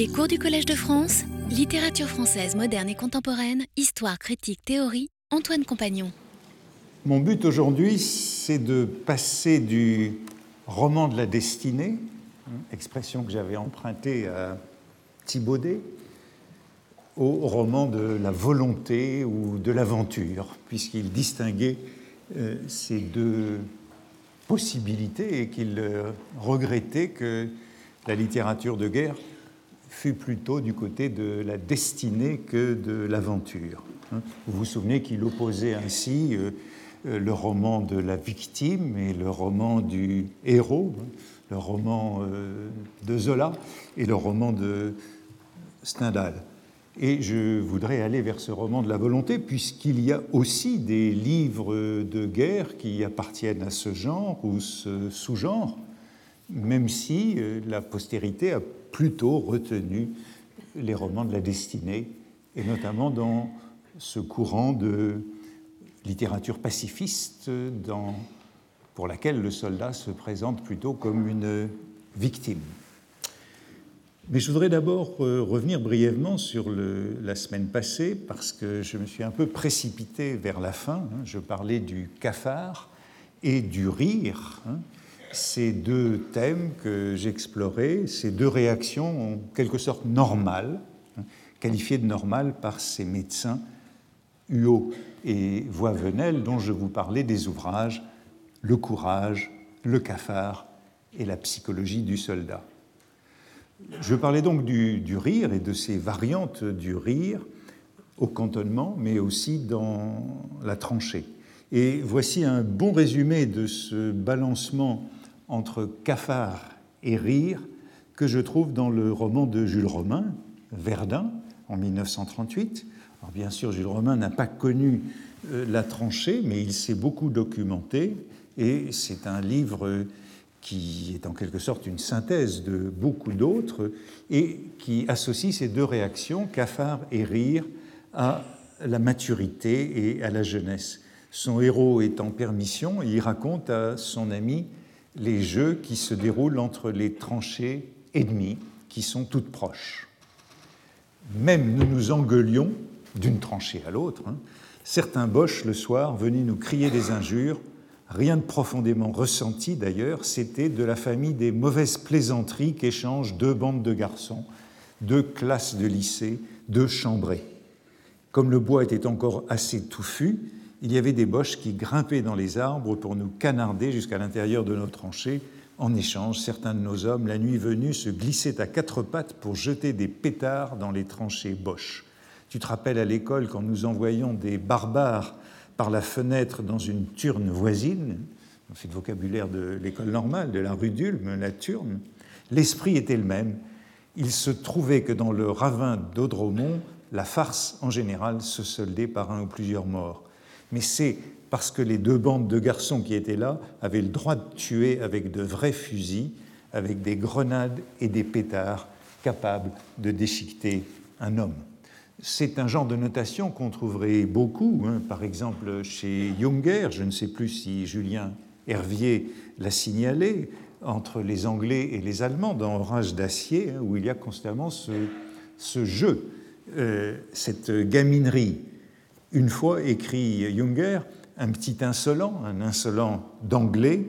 Les cours du Collège de France, littérature française moderne et contemporaine, histoire, critique, théorie, Antoine Compagnon. Mon but aujourd'hui, c'est de passer du roman de la destinée, expression que j'avais empruntée à Thibaudet, au roman de la volonté ou de l'aventure, puisqu'il distinguait euh, ces deux possibilités et qu'il euh, regrettait que la littérature de guerre fût plutôt du côté de la destinée que de l'aventure. Hein. Vous vous souvenez qu'il opposait ainsi euh, le roman de la victime et le roman du héros, hein, le roman de Zola et le roman de Stendhal. Et je voudrais aller vers ce roman de la volonté, puisqu'il y a aussi des livres de guerre qui appartiennent à ce genre ou ce sous-genre, même si euh, la postérité a plutôt retenu les romans de la destinée, et notamment dans ce courant de littérature pacifiste dans, pour laquelle le soldat se présente plutôt comme une victime. Mais je voudrais d'abord euh, revenir brièvement sur la semaine passée, parce que je me suis un peu précipité vers la fin. Hein. Je parlais du cafard et du rire. Ces deux thèmes que j'explorais, ces deux réactions en quelque sorte normales, hein, qualifiées de normales par ces médecins Huot et Voivenel, dont je vous parlais des ouvrages Le courage, Le cafard et la psychologie du soldat. Je parlais donc du, rire et de ces variantes du rire au cantonnement, mais aussi dans la tranchée. Et voici un bon résumé de ce balancement entre cafard et rire que je trouve dans le roman de Jules Romain, Verdun, en 1938. Alors bien sûr, Jules Romain n'a pas connu euh, la tranchée, mais il s'est beaucoup documenté, et c'est un livre qui est en quelque sorte une synthèse de beaucoup d'autres et qui associe ces deux réactions, cafard et rire, à la maturité et à la jeunesse. Son héros est en permission et il raconte à son ami les jeux qui se déroulent entre les tranchées ennemies qui sont toutes proches. Même nous nous engueulions d'une tranchée à l'autre. Hein. Certains boches le soir venaient nous crier des injures rien de profondément ressenti d'ailleurs, c'était de la famille des mauvaises plaisanteries qu'échangent deux bandes de garçons, deux classes de lycée, deux chambrées. Comme le bois était encore assez touffu, il y avait des boches qui grimpaient dans les arbres pour nous canarder jusqu'à l'intérieur de nos tranchées. En échange, certains de nos hommes, la nuit venue, se glissaient à quatre pattes pour jeter des pétards dans les tranchées boches. Tu te rappelles à l'école quand nous envoyions des barbares par la fenêtre dans une turne voisine, c'est le vocabulaire de l'école normale, de la rue d'Ulm, la turne, l'esprit était le même. Il se trouvait que dans le ravin d'Audremont, la farce en général se soldait par un ou plusieurs morts. Mais c'est parce que les deux bandes de garçons qui étaient là avaient le droit de tuer avec de vrais fusils, avec des grenades et des pétards capables de déchiqueter un homme. C'est un genre de notation qu'on trouverait beaucoup, hein. par exemple chez Junger, je ne sais plus si Julien Hervier l'a signalé, entre les Anglais et les Allemands dans Orage d'acier, hein, où il y a constamment ce, jeu, euh, cette gaminerie. Une fois, écrit Junger, un petit insolent, un insolent d'anglais,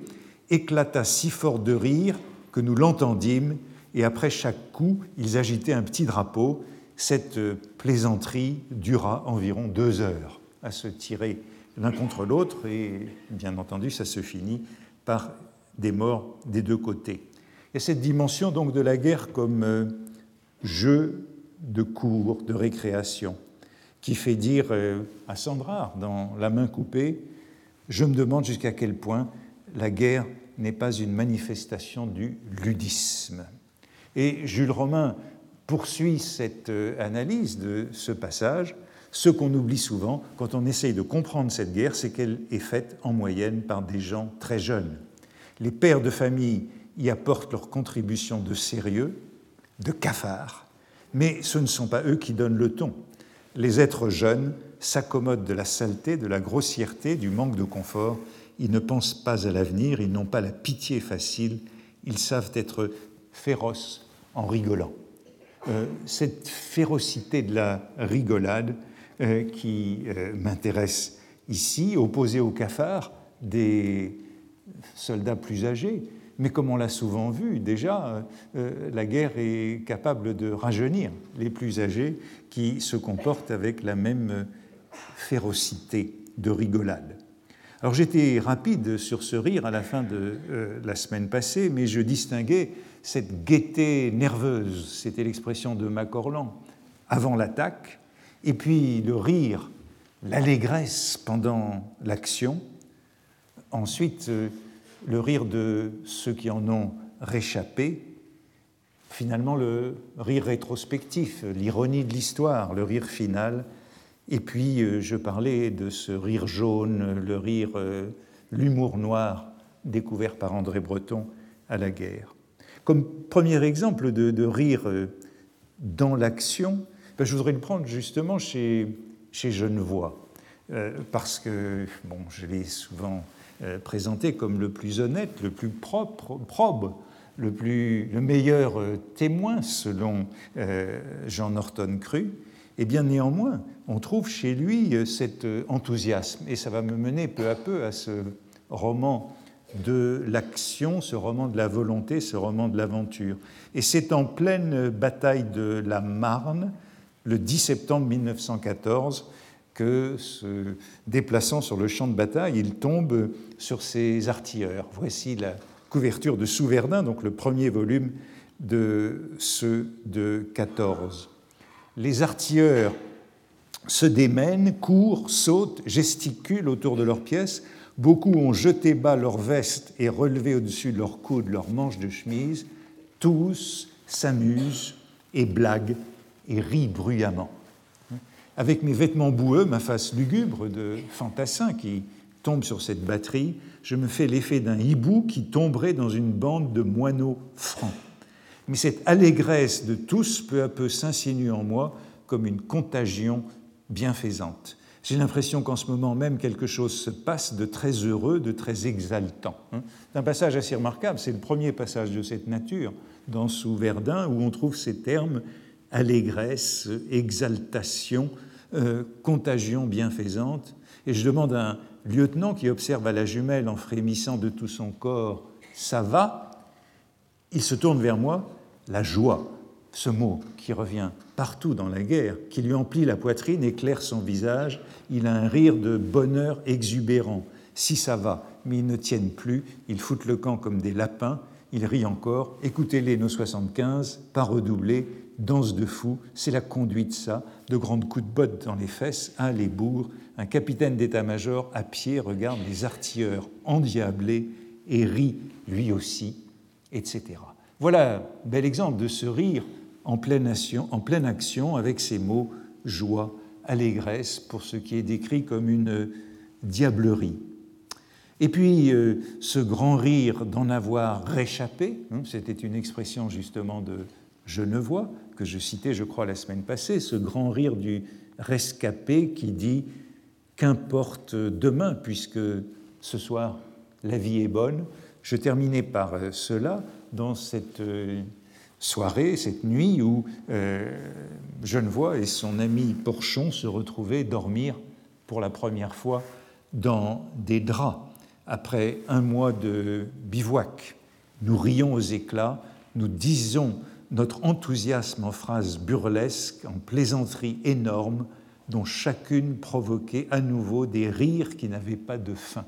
éclata si fort de rire que nous l'entendîmes, et après chaque coup, ils agitaient un petit drapeau cette plaisanterie dura environ deux heures à se tirer l'un contre l'autre et bien entendu ça se finit par des morts des deux côtés. Et cette dimension donc de la guerre comme euh, jeu de cours, de récréation, qui fait dire euh, à Sandra dans La main coupée, je me demande jusqu'à quel point la guerre n'est pas une manifestation du ludisme. Et Jules Romain poursuit cette euh, analyse de ce passage, ce qu'on oublie souvent quand on essaye de comprendre cette guerre, c'est qu'elle est faite en moyenne par des gens très jeunes. Les pères de famille y apportent leur contribution de sérieux, de cafard, mais ce ne sont pas eux qui donnent le ton. Les êtres jeunes s'accommodent de la saleté, de la grossièreté, du manque de confort. Ils ne pensent pas à l'avenir, ils n'ont pas la pitié facile, ils savent être féroces en rigolant. cette férocité de la rigolade qui m'intéresse ici, opposée au cafard des soldats plus âgés. Mais comme on l'a souvent vu déjà, la guerre est capable de rajeunir les plus âgés qui se comportent avec la même férocité de rigolade. Alors j'étais rapide sur ce rire à la fin de euh, la semaine passée, mais je distinguais cette gaieté nerveuse, c'était l'expression de Macorlan, avant l'attaque, et puis le rire, l'allégresse pendant l'action, ensuite euh, le rire de ceux qui en ont réchappé, finalement le rire rétrospectif, l'ironie de l'histoire, le rire final, et puis euh, je parlais de ce rire jaune, le rire, euh, l'humour noir découvert par André Breton à la guerre. Comme premier exemple de, rire euh, dans l'action, ben, je voudrais le prendre justement chez, chez parce que bon, je l'ai souvent présenté comme le plus honnête, le plus propre, probe, le, plus, le meilleur témoin selon Jean Norton Cru. Et bien néanmoins, on trouve chez lui euh, cet euh, enthousiasme. Et ça va me mener peu à peu à ce roman de l'action, ce roman de la volonté, ce roman de l'aventure. Et c'est en pleine bataille de la Marne, le 10 septembre 1914, que, se déplaçant sur le champ de bataille, il tombe sur ses artilleurs. Voici la couverture de Souverdin, donc le premier volume de ceux de 14. Les artilleurs se démènent, courent, sautent, gesticulent autour de leurs pièces. Beaucoup ont jeté bas leurs vestes et relevé au-dessus de leurs coudes leurs manches de chemise. Tous s'amusent et blaguent et rient bruyamment. Avec mes vêtements boueux, ma face lugubre de fantassin qui tombe sur cette batterie, je me fais l'effet d'un hibou qui tomberait dans une bande de moineaux francs. Mais cette allégresse de tous peu à peu s'insinue en moi comme une contagion bienfaisante. J'ai l'impression qu'en ce moment même, quelque chose se passe de très heureux, de très exaltant. Hein. C'est un passage assez remarquable, c'est le premier passage de cette nature dans Sous Verdun où on trouve ces termes allégresse, exaltation, euh, contagion bienfaisante. Et je demande à un lieutenant qui observe à la jumelle en frémissant de tout son corps Ça va? Il se tourne vers moi, la joie ce mot qui revient partout dans la guerre, qui lui emplit la poitrine, éclaire son visage, il a un rire de bonheur exubérant. Si ça va, mais ils ne tiennent plus, ils foutent le camp comme des lapins, ils rient encore. Écoutez-les, nos 75, pas redoublés, danse de fou, c'est la conduite, ça, de grandes coups de botte dans les fesses, un les bourgs, un capitaine d'état-major à pied regarde les artilleurs endiablés et rit lui aussi, etc. Voilà un bel exemple de ce rire en pleine, action, en pleine action avec ces mots joie, allégresse, pour ce qui est décrit comme une diablerie. Et puis, euh, ce grand rire d'en avoir réchappé, hein, c'était une expression justement de Genevois, que je citais, je crois, la semaine passée, ce grand rire du rescapé qui dit Qu'importe demain, puisque ce soir la vie est bonne. Je terminais par euh, cela dans cette euh, soirée, cette nuit où euh, Genevois et son ami Porchon se retrouvaient dormir pour la première fois dans des draps après un mois de bivouac. Nous rions aux éclats, nous disons notre enthousiasme en phrases burlesques, en plaisanteries énormes, dont chacune provoquait à nouveau des rires qui n'avaient pas de fin.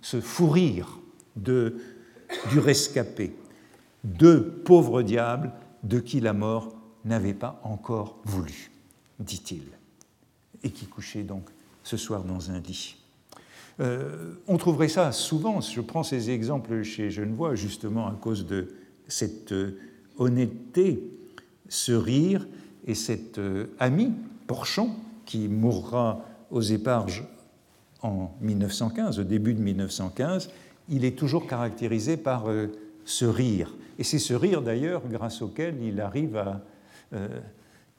Ce fou rire de, du rescapé, deux pauvres diables de qui la mort n'avait pas encore voulu, dit-il, et qui couchaient donc ce soir dans un lit. Euh, on trouverait ça souvent, je prends ces exemples chez Genevois, justement à cause de cette euh, honnêteté, ce rire et cet euh, ami, Porchon, qui mourra aux éparges en 1915, au début de 1915, il est toujours caractérisé par ce rire. Et c'est ce rire d'ailleurs grâce auquel il arrive à euh,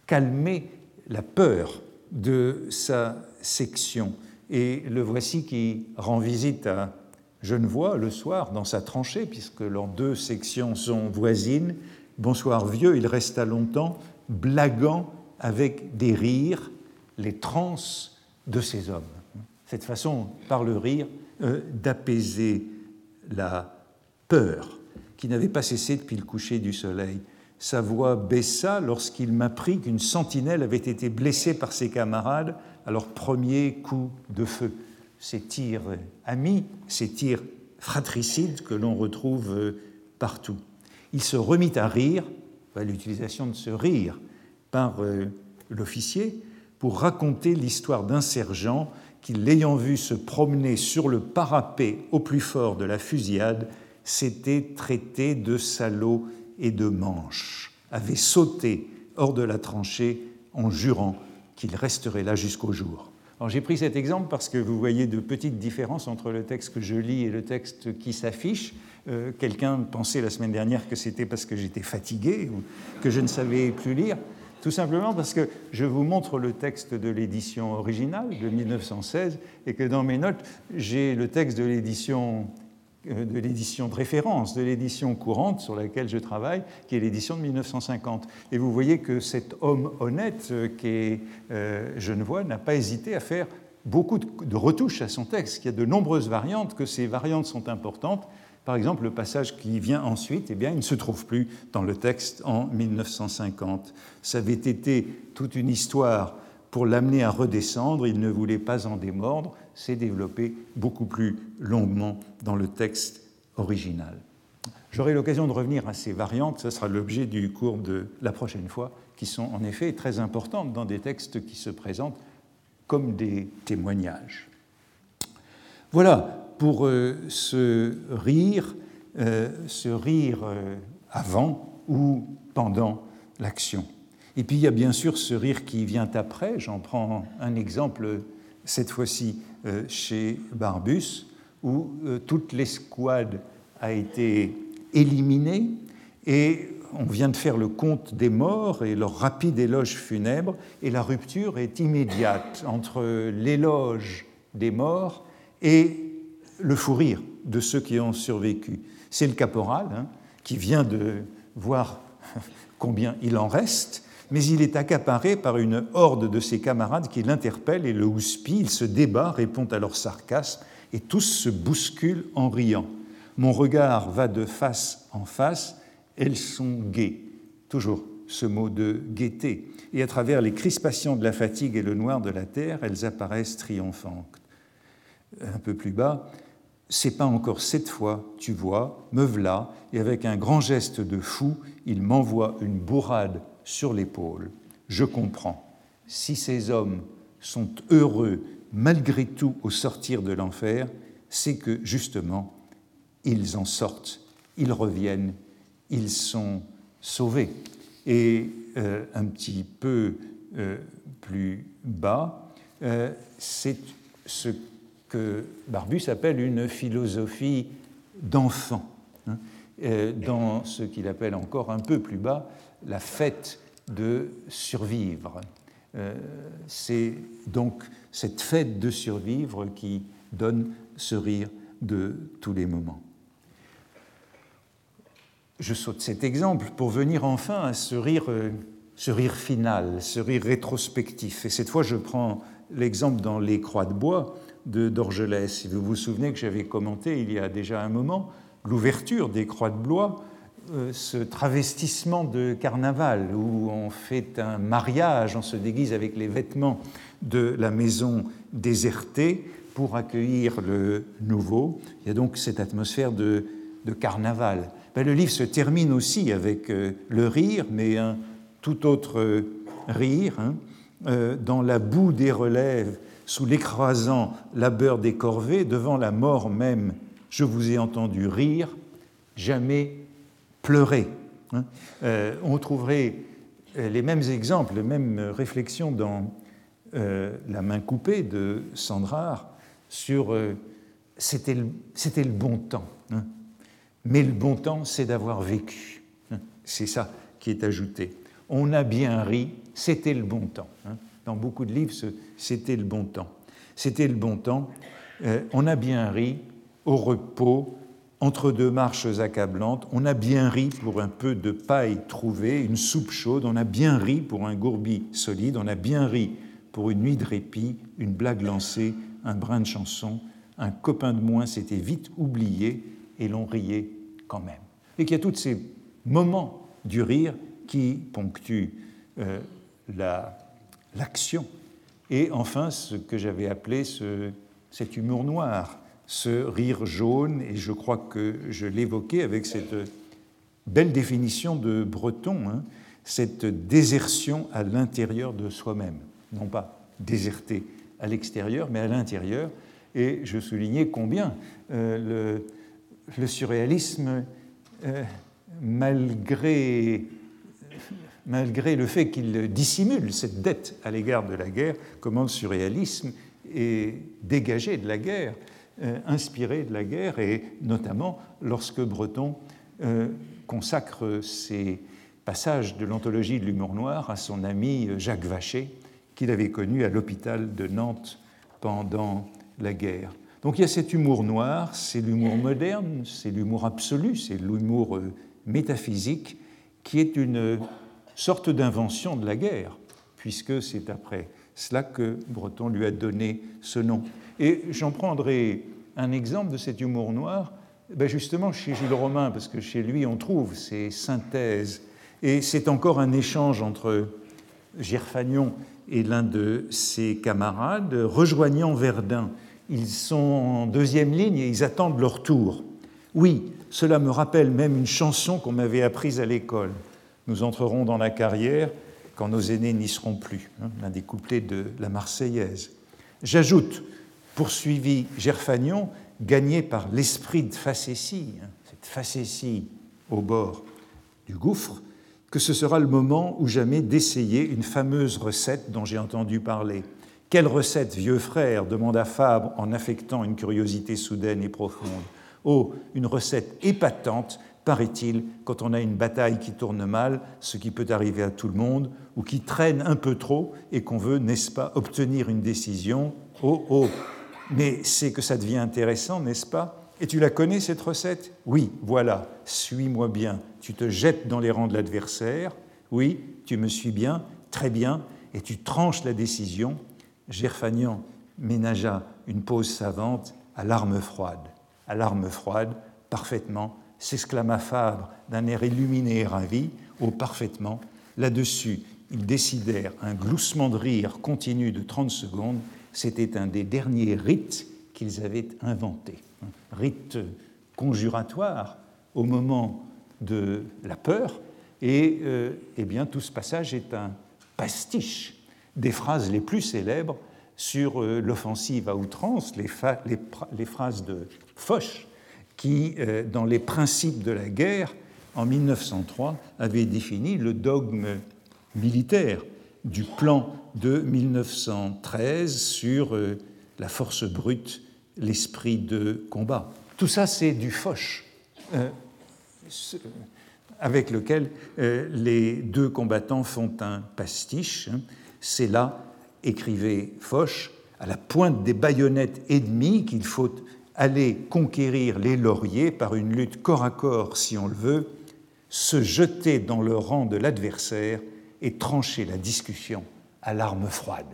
calmer la peur de sa section. Et le voici qui rend visite à Genevois le soir dans sa tranchée, puisque leurs deux sections sont voisines. Bonsoir vieux, il resta longtemps, blaguant avec des rires les transes de ces hommes. Cette façon, par le rire, euh, d'apaiser la peur qui n'avait pas cessé depuis le coucher du soleil. Sa voix baissa lorsqu'il m'apprit qu'une sentinelle avait été blessée par ses camarades à leur premier coup de feu. Ces tirs amis, ces tirs fratricides que l'on retrouve euh, partout. Il se remit à rire, à l'utilisation de ce rire par euh, l'officier, pour raconter l'histoire d'un sergent qui, l'ayant vu se promener sur le parapet au plus fort de la fusillade, s'était traité de salaud et de manche, avait sauté hors de la tranchée en jurant qu'il resterait là jusqu'au jour. J'ai pris cet exemple parce que vous voyez de petites différences entre le texte que je lis et le texte qui s'affiche. Euh, quelqu'un pensait la semaine dernière que c'était parce que j'étais fatigué ou que je ne savais plus lire. Tout simplement parce que je vous montre le texte de l'édition originale de 1916 et que dans mes notes, j'ai le texte de l'édition euh, de l'édition de référence, de l'édition courante sur laquelle je travaille, qui est l'édition de 1950. Et vous voyez que cet homme honnête euh, qui est Genevois n'a pas hésité à faire beaucoup de retouches à son texte, qu'il y a de nombreuses variantes, que ces variantes sont importantes. Par exemple, le passage qui vient ensuite, eh bien, il ne se trouve plus dans le texte en 1950. Ça avait été toute une histoire pour l'amener à redescendre, il ne voulait pas en démordre, s'est développé beaucoup plus longuement dans le texte original. J'aurai l'occasion de revenir à ces variantes, ce sera l'objet du cours de la prochaine fois, qui sont en effet très importantes dans des textes qui se présentent comme des témoignages. Voilà pour euh, ce rire, euh, ce rire euh, avant ou pendant l'action. Et puis il y a bien sûr ce rire qui vient après, j'en prends un exemple cette fois-ci euh, chez Barbus, où euh, toute l'escouade a été éliminée et on vient de faire le compte des morts et leur rapide éloge funèbre, et la rupture est immédiate entre l'éloge des morts et le fou rire de ceux qui ont survécu. C'est le caporal hein, qui vient de voir combien il en reste, mais il est accaparé par une horde de ses camarades qui l'interpellent et le houspillent. Il se débat, répond à leur sarcasme, et tous se bousculent en riant. Mon regard va de face en face, elles sont gaies. Toujours ce mot de gaieté. Et à travers les crispations de la fatigue et le noir de la terre, elles apparaissent triomphantes. Un peu plus bas, c'est pas encore cette fois, tu vois, me v'là, et avec un grand geste de fou, il m'envoie une bourrade sur l'épaule. Je comprends. Si ces hommes sont heureux malgré tout au sortir de l'enfer, c'est que justement, ils en sortent, ils reviennent, ils sont sauvés. Et euh, un petit peu euh, plus bas, euh, c'est ce que Barbus appelle une philosophie d'enfant. Hein, dans ce qu'il appelle encore un peu plus bas la fête de survivre. Euh, c'est donc cette fête de survivre qui donne ce rire de tous les moments. Je saute cet exemple pour venir enfin à ce rire, euh, ce rire final, ce rire rétrospectif. Et cette fois, je prends l'exemple dans Les Croix de bois d'Orgelès. Vous vous souvenez que j'avais commenté il y a déjà un moment l'ouverture des Croix de bois euh, ce travestissement de carnaval où on fait un mariage, on se déguise avec les vêtements de la maison désertée pour accueillir le nouveau. Il y a donc cette atmosphère de, carnaval. Ben, le livre se termine aussi avec euh, le rire, mais un tout autre rire, hein. euh, dans la boue des relèves, sous l'écrasant labeur des corvées, devant la mort même, je vous ai entendu rire, jamais pleurer. Hein. Euh, on trouverait euh, les mêmes exemples, les mêmes réflexions dans euh, La main coupée de Sandrard sur c'était le, bon temps. Hein. Mais le bon temps, c'est d'avoir vécu. Hein. C'est ça qui est ajouté. On a bien ri, c'était le bon temps. Dans beaucoup de livres, c'était le bon temps. C'était le bon temps. on a bien ri au repos entre deux marches accablantes, on a bien ri pour un peu de paille trouvée, une soupe chaude, on a bien ri pour un gourbi solide, on a bien ri pour une nuit de répit, une blague lancée, un brin de chanson, un copain de moins s'était vite oublié et l'on riait quand même. Et qu'il y a tous ces moments du rire qui ponctuent euh, l'action. et enfin, ce que j'avais appelé ce, cet humour noir, ce rire jaune, et je crois que je l'évoquais avec cette belle définition de Breton, hein, cette désertion à l'intérieur de soi-même, non pas déserter à l'extérieur, mais à l'intérieur. Et je soulignais combien euh, le, surréalisme, euh, malgré, malgré le fait qu'il dissimule cette dette à l'égard de la guerre, comment le surréalisme est dégagé de la guerre euh, inspiré de la guerre, et notamment lorsque Breton euh, consacre ses passages de l'anthologie de l'humour noir à son ami euh, Jacques Vacher, qu'il avait connu à l'hôpital de Nantes pendant la guerre. Donc il y a cet humour noir, c'est l'humour moderne, c'est l'humour absolu, c'est l'humour métaphysique qui est une sorte d'invention de la guerre, puisque c'est après cela que Breton lui a donné ce nom. Et j'en prendrai un exemple de cet humour noir, ben justement chez Gilles Romain, parce que chez lui on trouve ces synthèses. Et c'est encore un échange entre Gerfagnon et l'un de ses camarades, rejoignant Verdun. Ils sont en deuxième ligne et ils attendent leur tour. Oui, cela me rappelle même une chanson qu'on m'avait apprise à l'école. Nous entrerons dans la carrière quand nos aînés n'y seront plus, hein, l'un des couplets de la Marseillaise. J'ajoute poursuivit Gerfagnon, gagné par l'esprit de facétie, hein, cette facétie au bord du gouffre, que ce sera le moment ou jamais d'essayer une fameuse recette dont j'ai entendu parler. Quelle recette, vieux frère demanda Fabre en affectant une curiosité soudaine et profonde. Oh, une recette épatante, paraît-il, quand on a une bataille qui tourne mal, ce qui peut arriver à tout le monde, ou qui traîne un peu trop et qu'on veut, n'est-ce pas, obtenir une décision. Oh, oh, mais c'est que ça devient intéressant, n'est-ce pas? Et tu la connais, cette recette? Oui, voilà, suis-moi bien. Tu te jettes dans les rangs de l'adversaire, oui, tu me suis bien, très bien, et tu tranches la décision. Gerfagnan ménagea une pause savante à l'arme froide. À l'arme froide, parfaitement, s'exclama Fabre d'un air illuminé et ravi. Oh, parfaitement. Là-dessus, ils décidèrent un gloussement de rire continu de 30 secondes c'était un des derniers rites qu'ils avaient inventés. Rite conjuratoire au moment de la peur, et euh, eh bien, tout ce passage est un pastiche des phrases les plus célèbres sur euh, l'offensive à outrance, les, les, phrases de Foch, qui, euh, dans les principes de la guerre, en 1903, avait défini le dogme militaire du plan de 1913 sur euh, la force brute, l'esprit de combat. Tout ça, c'est du Foch, euh, avec lequel les deux combattants font un pastiche. Hein. C'est là, écrivait Foch, à la pointe des baïonnettes ennemies qu'il faut aller conquérir les lauriers par une lutte corps à corps, si on le veut, se jeter dans le rang de l'adversaire et trancher la discussion à l'arme froide.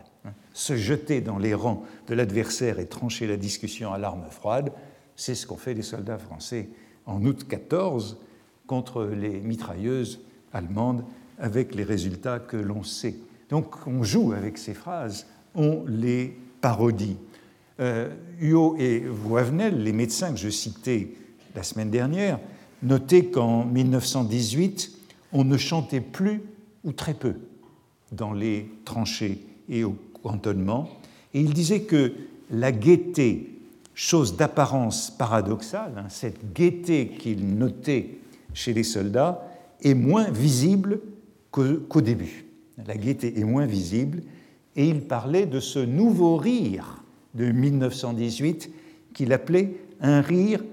Se jeter dans les rangs de l'adversaire et trancher la discussion à l'arme froide, c'est ce qu'ont fait les soldats français en août 14 contre les mitrailleuses allemandes avec les résultats que l'on sait. Donc on joue avec ces phrases, on les parodie. Euh, Huot et Voivenel, les médecins que je citais la semaine dernière, notaient qu'en 1918, on ne chantait plus ou très peu, dans les tranchées et au cantonnement. Et il disait que la gaieté, chose d'apparence paradoxale, hein, cette gaieté qu'il notait chez les soldats, est moins visible qu'au début. La gaieté est moins visible, et il parlait de ce nouveau rire de 1918 qu'il appelait un rire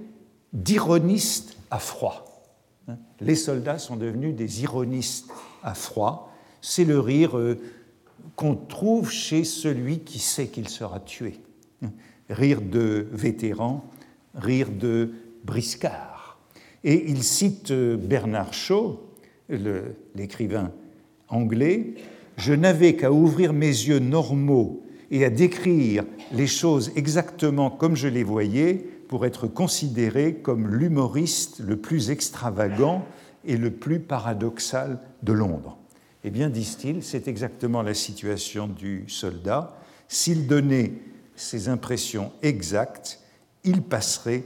d'ironiste à froid. Hein, les soldats sont devenus des ironistes à froid, c'est le rire euh, qu'on trouve chez celui qui sait qu'il sera tué. Rire de vétéran, rire de briscard. Et il cite euh, Bernard Shaw, l'écrivain anglais, Je n'avais qu'à ouvrir mes yeux normaux et à décrire les choses exactement comme je les voyais pour être considéré comme l'humoriste le plus extravagant et le plus paradoxal de Londres. Eh bien, disent-ils, c'est exactement la situation du soldat. S'il donnait ses impressions exactes, il passerait,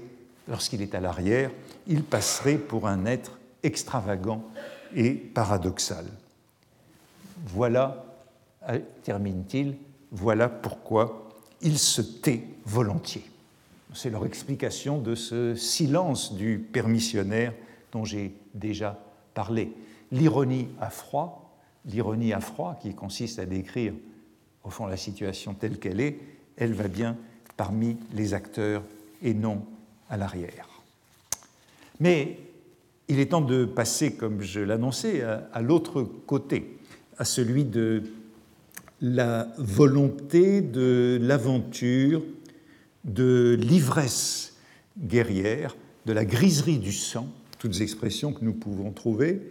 lorsqu'il est à l'arrière, il passerait pour un être extravagant et paradoxal. Voilà, euh, termine-t-il, voilà pourquoi il se tait volontiers. C'est leur explication de ce silence du permissionnaire dont j'ai déjà parlé. L'ironie à froid, l'ironie à froid qui consiste à décrire au fond la situation telle qu'elle est, elle va bien parmi les acteurs et non à l'arrière. Mais il est temps de passer, comme je l'annonçais, à, l'autre côté, à celui de la volonté de l'aventure, de l'ivresse guerrière, de la griserie du sang, toutes expressions que nous pouvons trouver,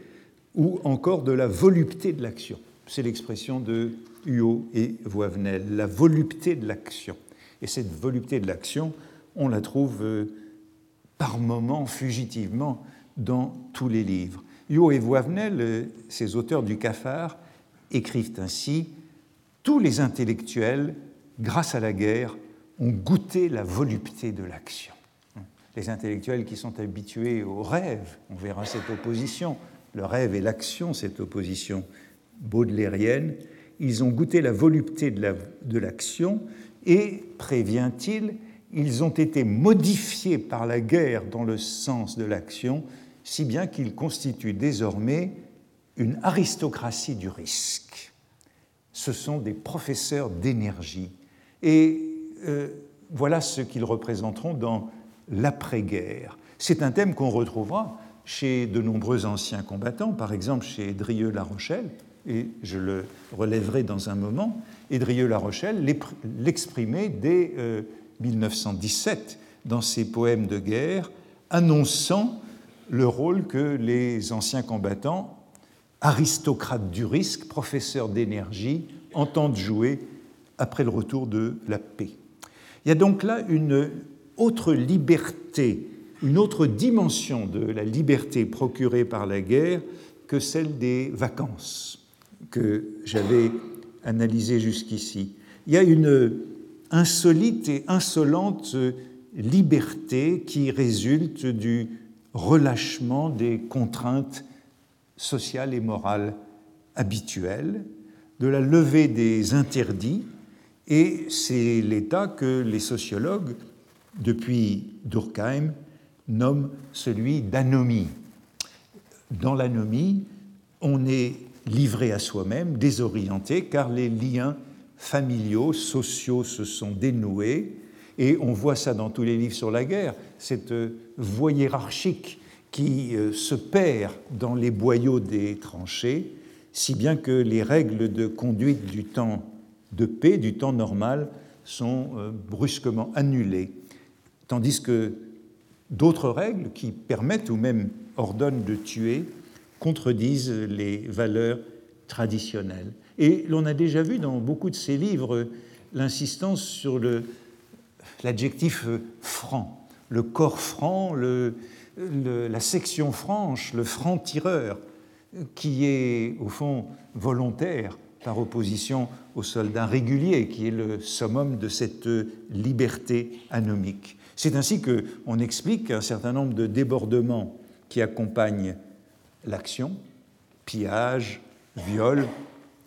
ou encore de la volupté de l'action. C'est l'expression de Huot et Voivenel, la volupté de l'action. Et cette volupté de l'action, on la trouve euh, par moments, fugitivement, dans tous les livres. Huot et Voivenel, euh, ces auteurs du cafard, écrivent ainsi Tous les intellectuels, grâce à la guerre, ont goûté la volupté de l'action. Les intellectuels qui sont habitués au rêve, on verra cette opposition, le rêve et l'action, cette opposition baudelairienne, ils ont goûté la volupté de l'action et, prévient-il, ils ont été modifiés par la guerre dans le sens de l'action, si bien qu'ils constituent désormais une aristocratie du risque. Ce sont des professeurs d'énergie. Et euh, voilà ce qu'ils représenteront dans l'après-guerre. C'est un thème qu'on retrouvera chez de nombreux anciens combattants, par exemple chez Drieux-La Rochelle, et je le relèverai dans un moment, et Drieux-La Rochelle l'exprimait dès 1917 euh, dans ses poèmes de guerre, annonçant le rôle que les anciens combattants, aristocrates du risque, professeurs d'énergie, entendent jouer après le retour de la paix. Il y a donc là une autre liberté, une autre dimension de la liberté procurée par la guerre que celle des vacances que j'avais analysées jusqu'ici. Il y a une insolite et insolente liberté qui résulte du relâchement des contraintes sociales et morales habituelles, de la levée des interdits et c'est l'état que les sociologues, depuis Durkheim, nomment celui d'anomie. Dans l'anomie, on est livré à soi-même, désorienté, car les liens familiaux, sociaux se sont dénoués, et on voit ça dans tous les livres sur la guerre, cette voie hiérarchique qui euh, se perd dans les boyaux des tranchées, si bien que les règles de conduite du temps de paix du temps normal sont euh, brusquement annulées, tandis que d'autres règles qui permettent ou même ordonnent de tuer contredisent les valeurs traditionnelles. Et l'on a déjà vu dans beaucoup de ces livres l'insistance sur l'adjectif franc, le corps franc, la section franche, le franc-tireur, qui est au fond volontaire par opposition au soldat régulier, qui est le summum de cette liberté anomique. C'est ainsi qu'on explique un certain nombre de débordements qui accompagnent l'action, pillage, viol,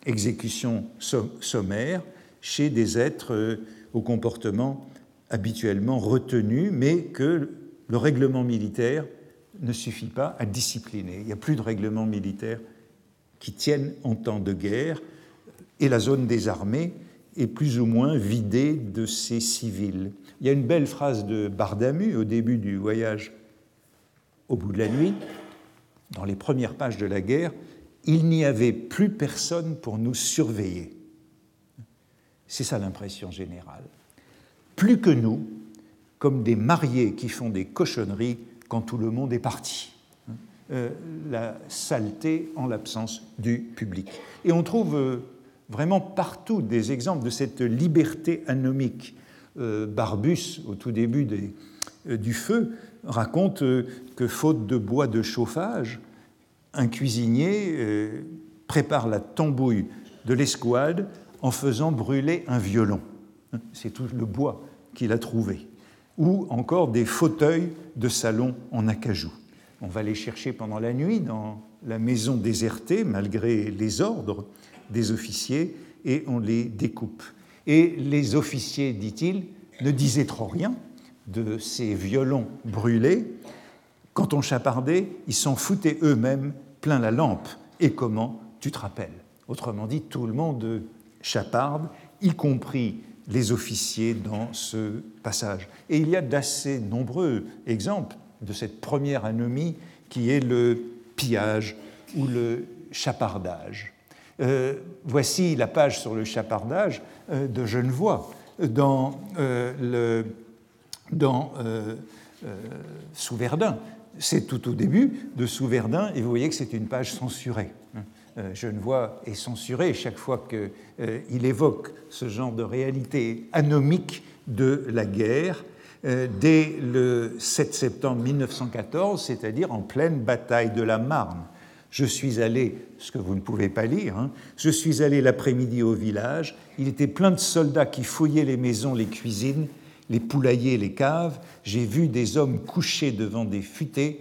exécution sommaire, chez des êtres euh, au comportement habituellement retenu, mais que le règlement militaire ne suffit pas à discipliner. Il n'y a plus de règlement militaire qui tienne en temps de guerre et la zone des armées est plus ou moins vidée de ses civils. Il y a une belle phrase de Bardamu au début du voyage au bout de la nuit, dans les premières pages de la guerre, il n'y avait plus personne pour nous surveiller. C'est ça l'impression générale. Plus que nous, comme des mariés qui font des cochonneries quand tout le monde est parti. Euh, la saleté en l'absence du public. Et on trouve euh, vraiment partout des exemples de cette liberté anomique. Euh, Barbus, au tout début du feu, raconte que faute de bois de chauffage, un cuisinier prépare la tambouille de l'escouade en faisant brûler un violon. C'est tout le bois qu'il a trouvé. Ou encore des fauteuils de salon en acajou. On va les chercher pendant la nuit dans la maison désertée, malgré les ordres des officiers, et on les découpe. Et les officiers, dit-il, ne disaient trop rien de ces violons brûlés. Quand on chapardait, ils s'en foutaient eux-mêmes plein la lampe. Et comment? Tu te rappelles? Autrement dit, tout le monde chaparde, y compris les officiers dans ce passage. Et il y a d'assez nombreux exemples de cette première anomie qui est le pillage ou le chapardage. Euh, voici la page sur le chapardage euh, de Genevois dans, euh, dans Souverdun. C'est tout au début de Souverdun et vous voyez que c'est une page censurée. Genevois est censuré chaque fois qu'il évoque ce genre de réalité anomique de la guerre euh, dès le 7 septembre 1914, c'est-à-dire en pleine bataille de la Marne. Je suis allé, ce que vous ne pouvez pas lire, hein, je suis allé l'après-midi au village, il était plein de soldats qui fouillaient les maisons, les cuisines, les poulaillers, les caves, j'ai vu des hommes couchés devant des futaies,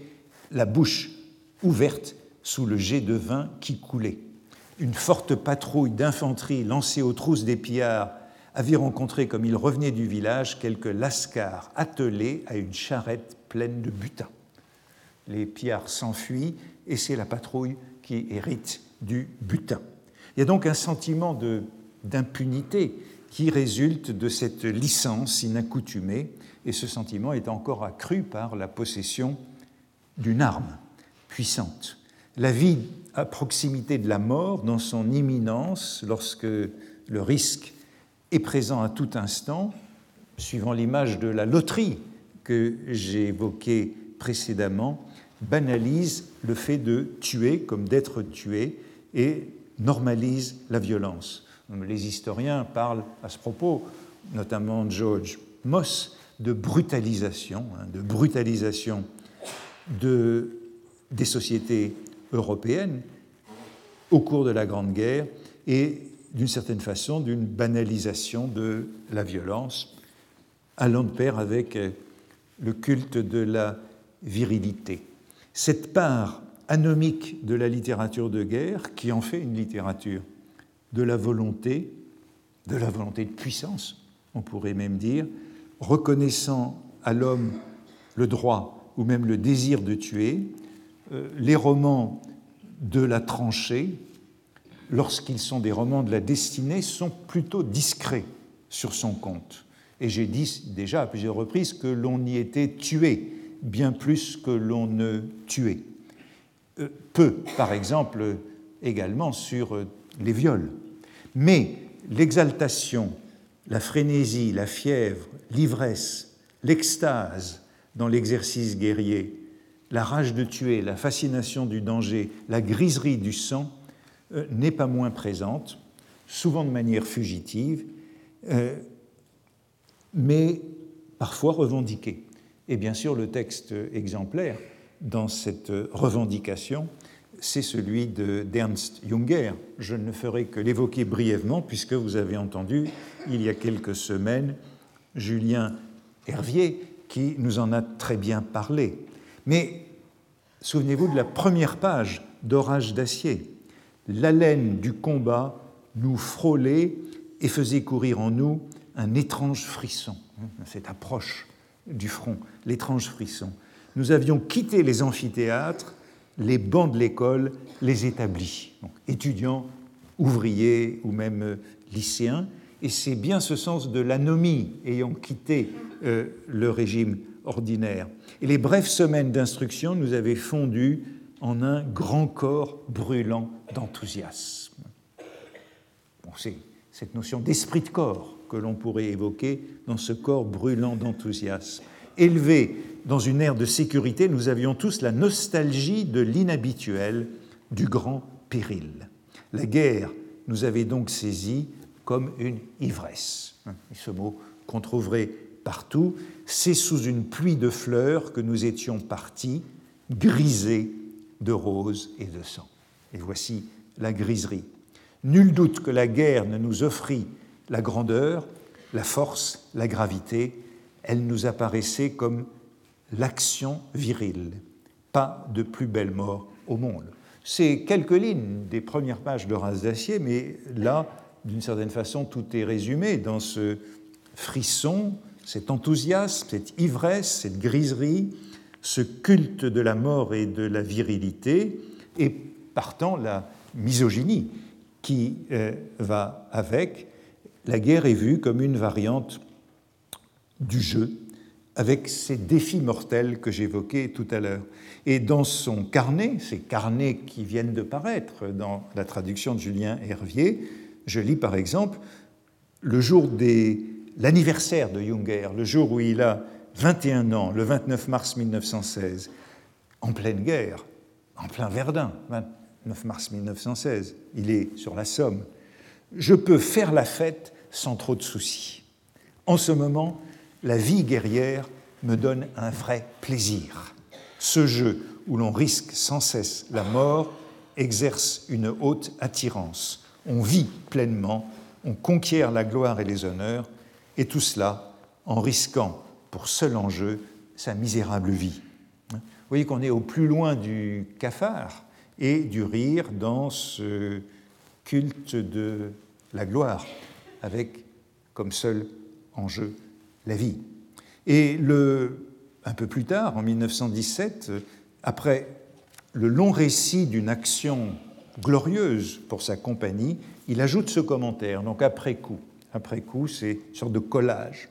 la bouche ouverte sous le jet de vin qui coulait. Une forte patrouille d'infanterie lancée aux trousses des pillards avait rencontré, comme il revenait du village, quelques lascars attelés à une charrette pleine de butin. Les pillards s'enfuient et c'est la patrouille qui hérite du butin. Il y a donc un sentiment d'impunité qui résulte de cette licence inaccoutumée et ce sentiment est encore accru par la possession d'une arme puissante. La vie à proximité de la mort, dans son imminence, lorsque le risque est présent à tout instant, suivant l'image de la loterie que j'ai évoquée précédemment, banalise le fait de tuer comme d'être tué et normalise la violence. Les historiens parlent à ce propos, notamment George Moss, de brutalisation, hein, de brutalisation de, des sociétés européennes au cours de la Grande Guerre et d'une certaine façon d'une banalisation de la violence, allant de pair avec euh, le culte de la virilité. Cette part anomique de la littérature de guerre qui en fait une littérature de la volonté, de la volonté de puissance, on pourrait même dire, reconnaissant à l'homme le droit ou même le désir de tuer, les romans de la tranchée, lorsqu'ils sont des romans de la destinée, sont plutôt discrets sur son compte. Et j'ai dit déjà à plusieurs reprises que l'on y était tué bien plus que l'on ne tuait. Euh, peu, par exemple, également sur euh, les viols. Mais l'exaltation, la frénésie, la fièvre, l'ivresse, l'extase dans l'exercice guerrier, la rage de tuer, la fascination du danger, la griserie du sang euh, n'est pas moins présente, souvent de manière fugitive, euh, mais parfois revendiquée. Et bien sûr, le texte exemplaire dans cette revendication, c'est celui d'Ernst Junger. Je ne ferai que l'évoquer brièvement, puisque vous avez entendu, il y a quelques semaines, Julien Hervier, qui nous en a très bien parlé. Mais souvenez-vous de la première page d'Orage d'acier, l'haleine du combat nous frôlait et faisait courir en nous un étrange frisson, cette approche du front, l'étrange frisson. Nous avions quitté les amphithéâtres, les bancs de l'école, les établis, étudiants, ouvriers ou même lycéens, et c'est bien ce sens de l'anomie ayant quitté euh, le régime ordinaire. Et les brèves semaines d'instruction nous avaient fondu en un grand corps brûlant d'enthousiasme. Bon, c'est cette notion d'esprit de corps que l'on pourrait évoquer dans ce corps brûlant d'enthousiasme. Élevés dans une ère de sécurité, nous avions tous la nostalgie de l'inhabituel, du grand péril. La guerre nous avait donc saisis comme une ivresse. ce mot qu'on trouverait partout, c'est sous une pluie de fleurs que nous étions partis, grisés de roses et de sang. Et voici la griserie. Nul doute que la guerre ne nous offrit la grandeur, la force, la gravité, elle nous apparaissait comme l'action virile. Pas de plus belle mort au monde. C'est quelques lignes des premières pages de Race d'acier, mais là, d'une certaine façon, tout est résumé dans ce frisson, cet enthousiasme, cette ivresse, cette griserie, ce culte de la mort et de la virilité, et partant la misogynie qui euh, va avec. La guerre est vue comme une variante du jeu, avec ces défis mortels que j'évoquais tout à l'heure. Et dans son carnet, ces carnets qui viennent de paraître dans la traduction de Julien Hervier, je lis par exemple le jour de l'anniversaire de Junger, le jour où il a 21 ans, le 29 mars 1916, en pleine guerre, en plein Verdun, 29 mars 1916, il est sur la Somme. Je peux faire la fête sans trop de soucis. En ce moment, la vie guerrière me donne un vrai plaisir. Ce jeu où l'on risque sans cesse la mort exerce une haute attirance. On vit pleinement, on conquiert la gloire et les honneurs, et tout cela en risquant pour seul enjeu sa misérable vie. Vous voyez qu'on est au plus loin du cafard et du rire dans ce culte de la gloire, avec comme seul enjeu la vie. Et un peu plus tard, en 1917, après le long récit d'une action glorieuse pour sa compagnie, il ajoute ce commentaire, donc après coup. Après coup, c'est une sorte de collage.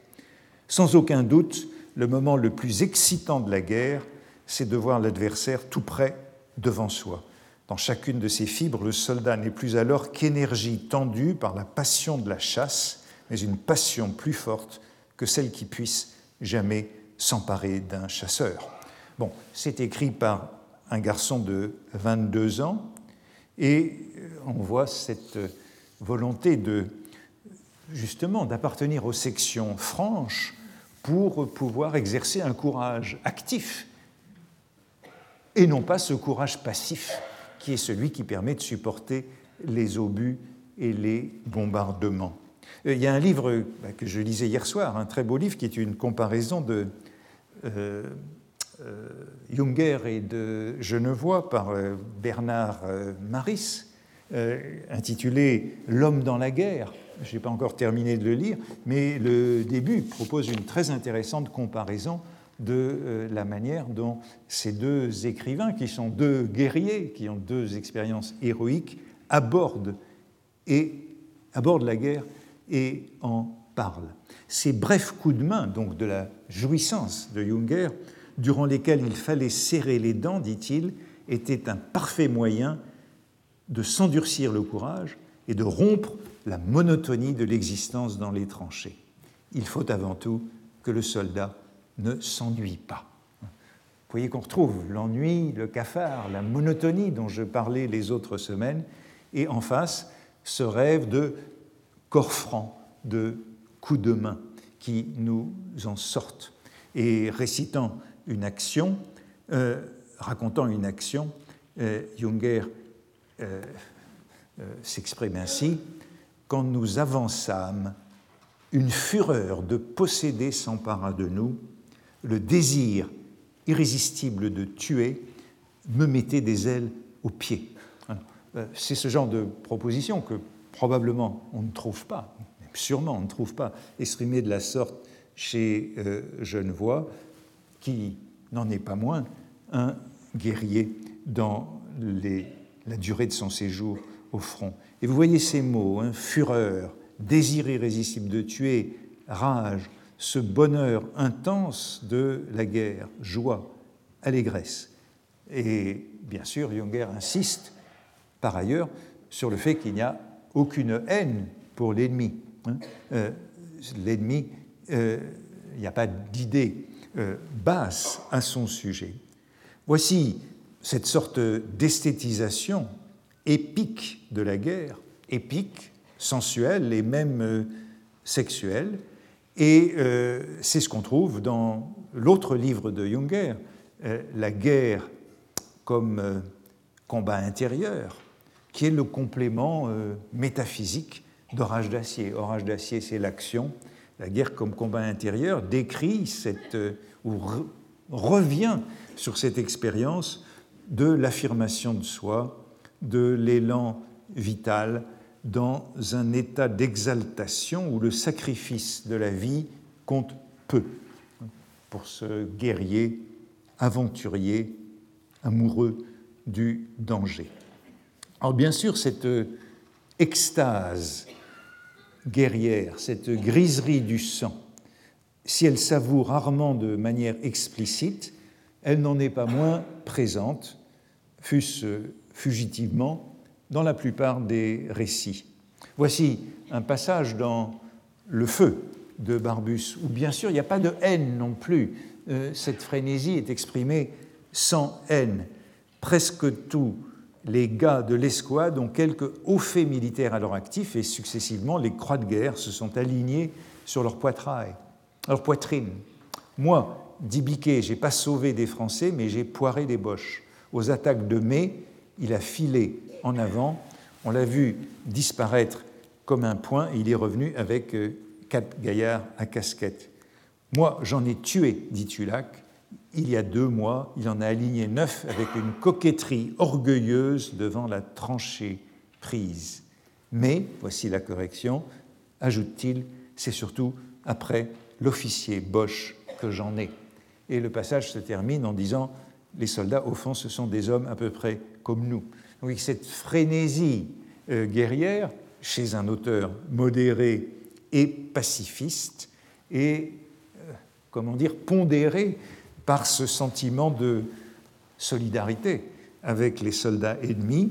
Sans aucun doute, le moment le plus excitant de la guerre, c'est de voir l'adversaire tout près devant soi. Dans chacune de ses fibres, le soldat n'est plus alors qu'énergie tendue par la passion de la chasse, mais une passion plus forte que celle qui puisse jamais s'emparer d'un chasseur. Bon, c'est écrit par un garçon de 22 ans et on voit cette volonté de justement d'appartenir aux sections franches pour pouvoir exercer un courage actif et non pas ce courage passif qui est celui qui permet de supporter les obus et les bombardements. Euh, il y a un livre bah, que je lisais hier soir, un très beau livre qui est une comparaison de euh, euh, Junger et de Genevois par Bernard Maris, intitulé L'homme dans la guerre. Je n'ai pas encore terminé de le lire, mais le début propose une très intéressante comparaison de la manière dont ces deux écrivains, qui sont deux guerriers, qui ont deux expériences héroïques, abordent, et, abordent la guerre et en parle. Ces brefs coups de main, donc de la jouissance de Junger, durant lesquels il fallait serrer les dents, dit-il, étaient un parfait moyen de s'endurcir le courage et de rompre la monotonie de l'existence dans les tranchées. Il faut avant tout que le soldat ne s'ennuie pas. Vous voyez qu'on retrouve l'ennui, le cafard, la monotonie dont je parlais les autres semaines, et en face, ce rêve de corps franc de coups de main qui nous en sortent. Et récitant une action, euh, racontant une action, euh, Junger euh, s'exprime ainsi Quand nous avançâmes, une fureur de posséder s'empara de nous, le désir irrésistible de tuer me mettait des ailes aux pieds. C'est ce genre de proposition que probablement on ne trouve pas, sûrement on ne trouve pas exprimé de la sorte chez euh, Genevois, qui n'en est pas moins un guerrier dans la durée de son séjour au front. Et vous voyez ces mots, hein, fureur, désir irrésistible de tuer, rage, ce bonheur intense de la guerre, joie, allégresse. Et bien sûr, Junger insiste par ailleurs sur le fait qu'il n'y a aucune haine pour l'ennemi. Hein. l'ennemi, il n'y a pas d'idée basse à son sujet. Voici cette sorte d'esthétisation épique de la guerre, épique, sensuelle et même sexuelle, et c'est ce qu'on trouve dans l'autre livre de Junger, La guerre comme combat intérieur, qui est le complément euh, métaphysique d'Orage d'acier. Orage d'acier, c'est l'action. La guerre comme combat intérieur décrit cette, euh, ou revient sur cette expérience de l'affirmation de soi, de l'élan vital dans un état d'exaltation où le sacrifice de la vie compte peu pour ce guerrier, aventurier, amoureux du danger. Alors bien sûr, cette extase guerrière, cette griserie du sang, si elle s'avoue rarement de manière explicite, elle n'en est pas moins présente, fût-ce fugitivement, dans la plupart des récits. Voici un passage dans Le Feu de Barbus, où bien sûr il n'y a pas de haine non plus. Euh, cette frénésie est exprimée sans haine presque tous les gars de l'escouade ont quelques hauts faits militaires à leur actif et successivement les croix de guerre se sont alignées sur leur poitrail, leur poitrine. Moi, dit Biquet, j'ai pas sauvé des Français, mais j'ai poiré des Boches. Aux attaques de mai, il a filé en avant, on l'a vu disparaître comme un point, et il est revenu avec euh, quatre gaillards à casquette. Moi, j'en ai tué, dit Tulac, il y a deux mois, il en a aligné neuf avec une coquetterie orgueilleuse devant la tranchée prise. Mais, voici la correction, ajoute-t-il, c'est surtout après l'officier Bosch que j'en ai. Et le passage se termine en disant les soldats, au fond, ce sont des hommes à peu près comme nous. Cette frénésie euh, guerrière, chez un auteur modéré et pacifiste, est, euh, comment dire, pondérée par ce sentiment de solidarité avec les soldats ennemis,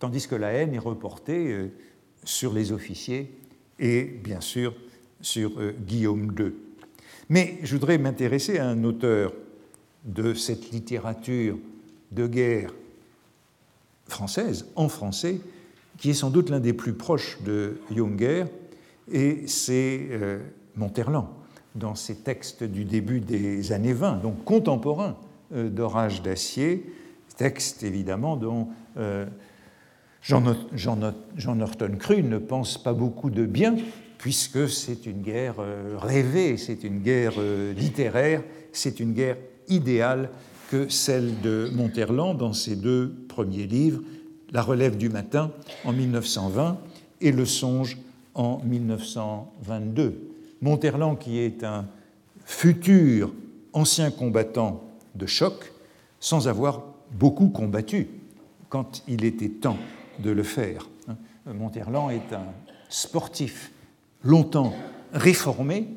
tandis que la haine est reportée euh, sur les officiers et bien sûr sur Guillaume II. Mais je voudrais m'intéresser à un auteur de cette littérature de guerre française, en français, qui est sans doute l'un des plus proches de Junger, et c'est euh, Monterland dans ces textes du début des années 20, donc contemporains euh, d'Orage d'acier, textes évidemment dont euh, Jean, Norton Cru ne pense pas beaucoup de bien, puisque c'est une guerre euh, rêvée, c'est une guerre littéraire, c'est une guerre idéale que celle de Monterland dans ses deux premiers livres, La relève du matin en 1920 et Le songe en 1922. Monterland, qui est un futur ancien combattant de choc, sans avoir beaucoup combattu quand il était temps de le faire. Monterland est un sportif longtemps réformé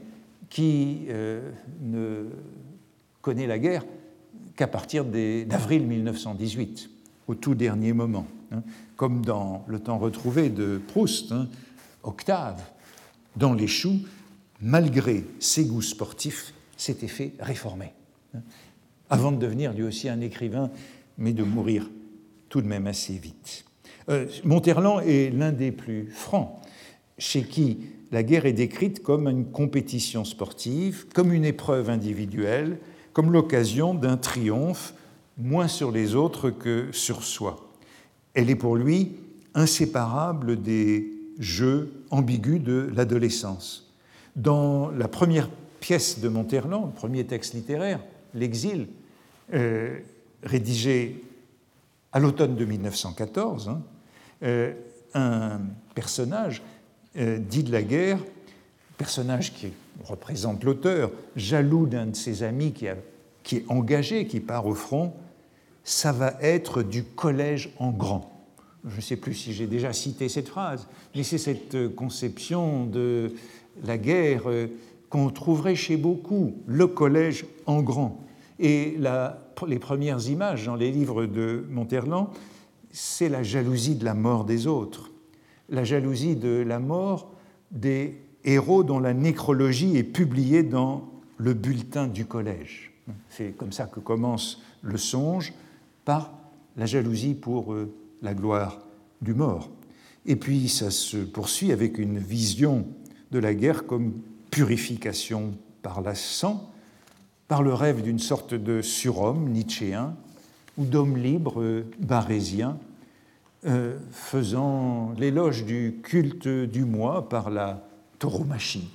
qui euh, ne connaît la guerre qu'à partir d'avril 1918, au tout dernier moment. Hein. Comme dans le temps retrouvé de Proust, hein, Octave, dans les choux, malgré ses goûts sportifs, s'était fait réformer, hein, avant de devenir lui aussi un écrivain, mais de mourir tout de même assez vite. Euh, Monterland est l'un des plus francs, chez qui la guerre est décrite comme une compétition sportive, comme une épreuve individuelle, comme l'occasion d'un triomphe moins sur les autres que sur soi. Elle est pour lui inséparable des jeux ambigus de l'adolescence. Dans la première pièce de Monterland, le premier texte littéraire, L'Exil, euh, rédigé à l'automne de 1914, hein, euh, un personnage dit de la guerre, personnage qui représente l'auteur, jaloux d'un de ses amis qui, est engagé, qui part au front, ça va être du collège en grand je ne sais plus si j'ai déjà cité cette phrase, mais c'est cette conception de la guerre euh, qu'on trouverait chez beaucoup, le collège en grand. Et les premières images dans les livres de Monterland, c'est la jalousie de la mort des autres. La jalousie de la mort des héros dont la nécrologie est publiée dans le bulletin du collège. C'est comme ça que commence le songe, par la jalousie pour euh, la gloire du mort. Et puis ça se poursuit avec une vision de la guerre comme purification par la sang, par le rêve d'une sorte de surhomme nietzschéen ou d'homme libre euh, euh, faisant l'éloge du culte du moi par la tauromachie.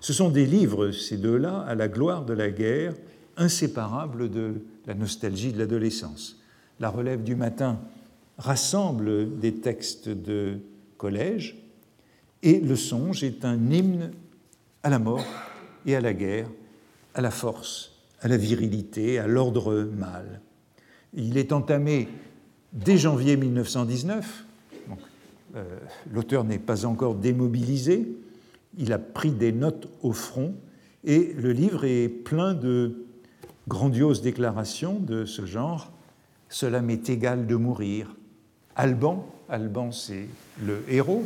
Ce sont des livres, ces deux-là, à la gloire de la guerre, inséparables de la nostalgie de l'adolescence. La relève du matin rassemble des textes de collège et le songe est un hymne à la mort et à la guerre, à la force, à la virilité, à l'ordre mâle. Il est entamé dès janvier 1919. Euh, l'auteur n'est pas encore démobilisé. Il a pris des notes au front et le livre est plein de grandioses déclarations de ce genre. Cela m'est égal de mourir. Alban, Alban c'est le héros,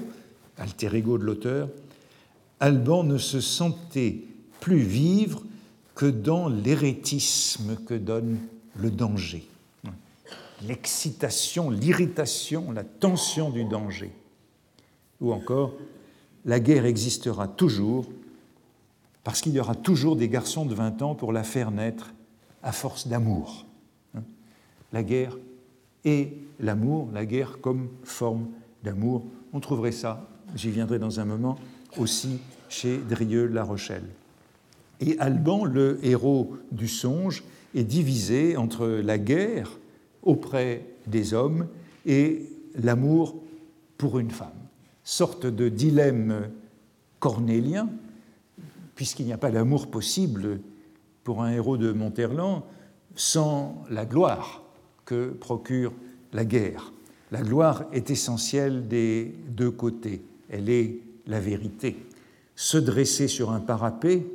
alter ego de l'auteur, Alban ne se sentait plus vivre que dans l'hérétisme que donne le danger l'excitation, l'irritation, la tension du danger. Ou encore, la guerre existera toujours parce qu'il y aura toujours des garçons de 20 ans pour la faire naître à force d'amour. Hein? La guerre et l'amour, la guerre comme forme d'amour, on trouverait ça, j'y viendrai dans un moment, aussi chez Drieux-La Rochelle. Et Alban, le héros du songe, est divisé entre la guerre auprès des hommes et l'amour pour une femme. Sorte de dilemme cornélien, puisqu'il n'y a pas d'amour possible pour un héros de Monterland sans la gloire que procure la guerre. La gloire est essentielle des deux côtés, elle est la vérité. Se dresser sur un parapet,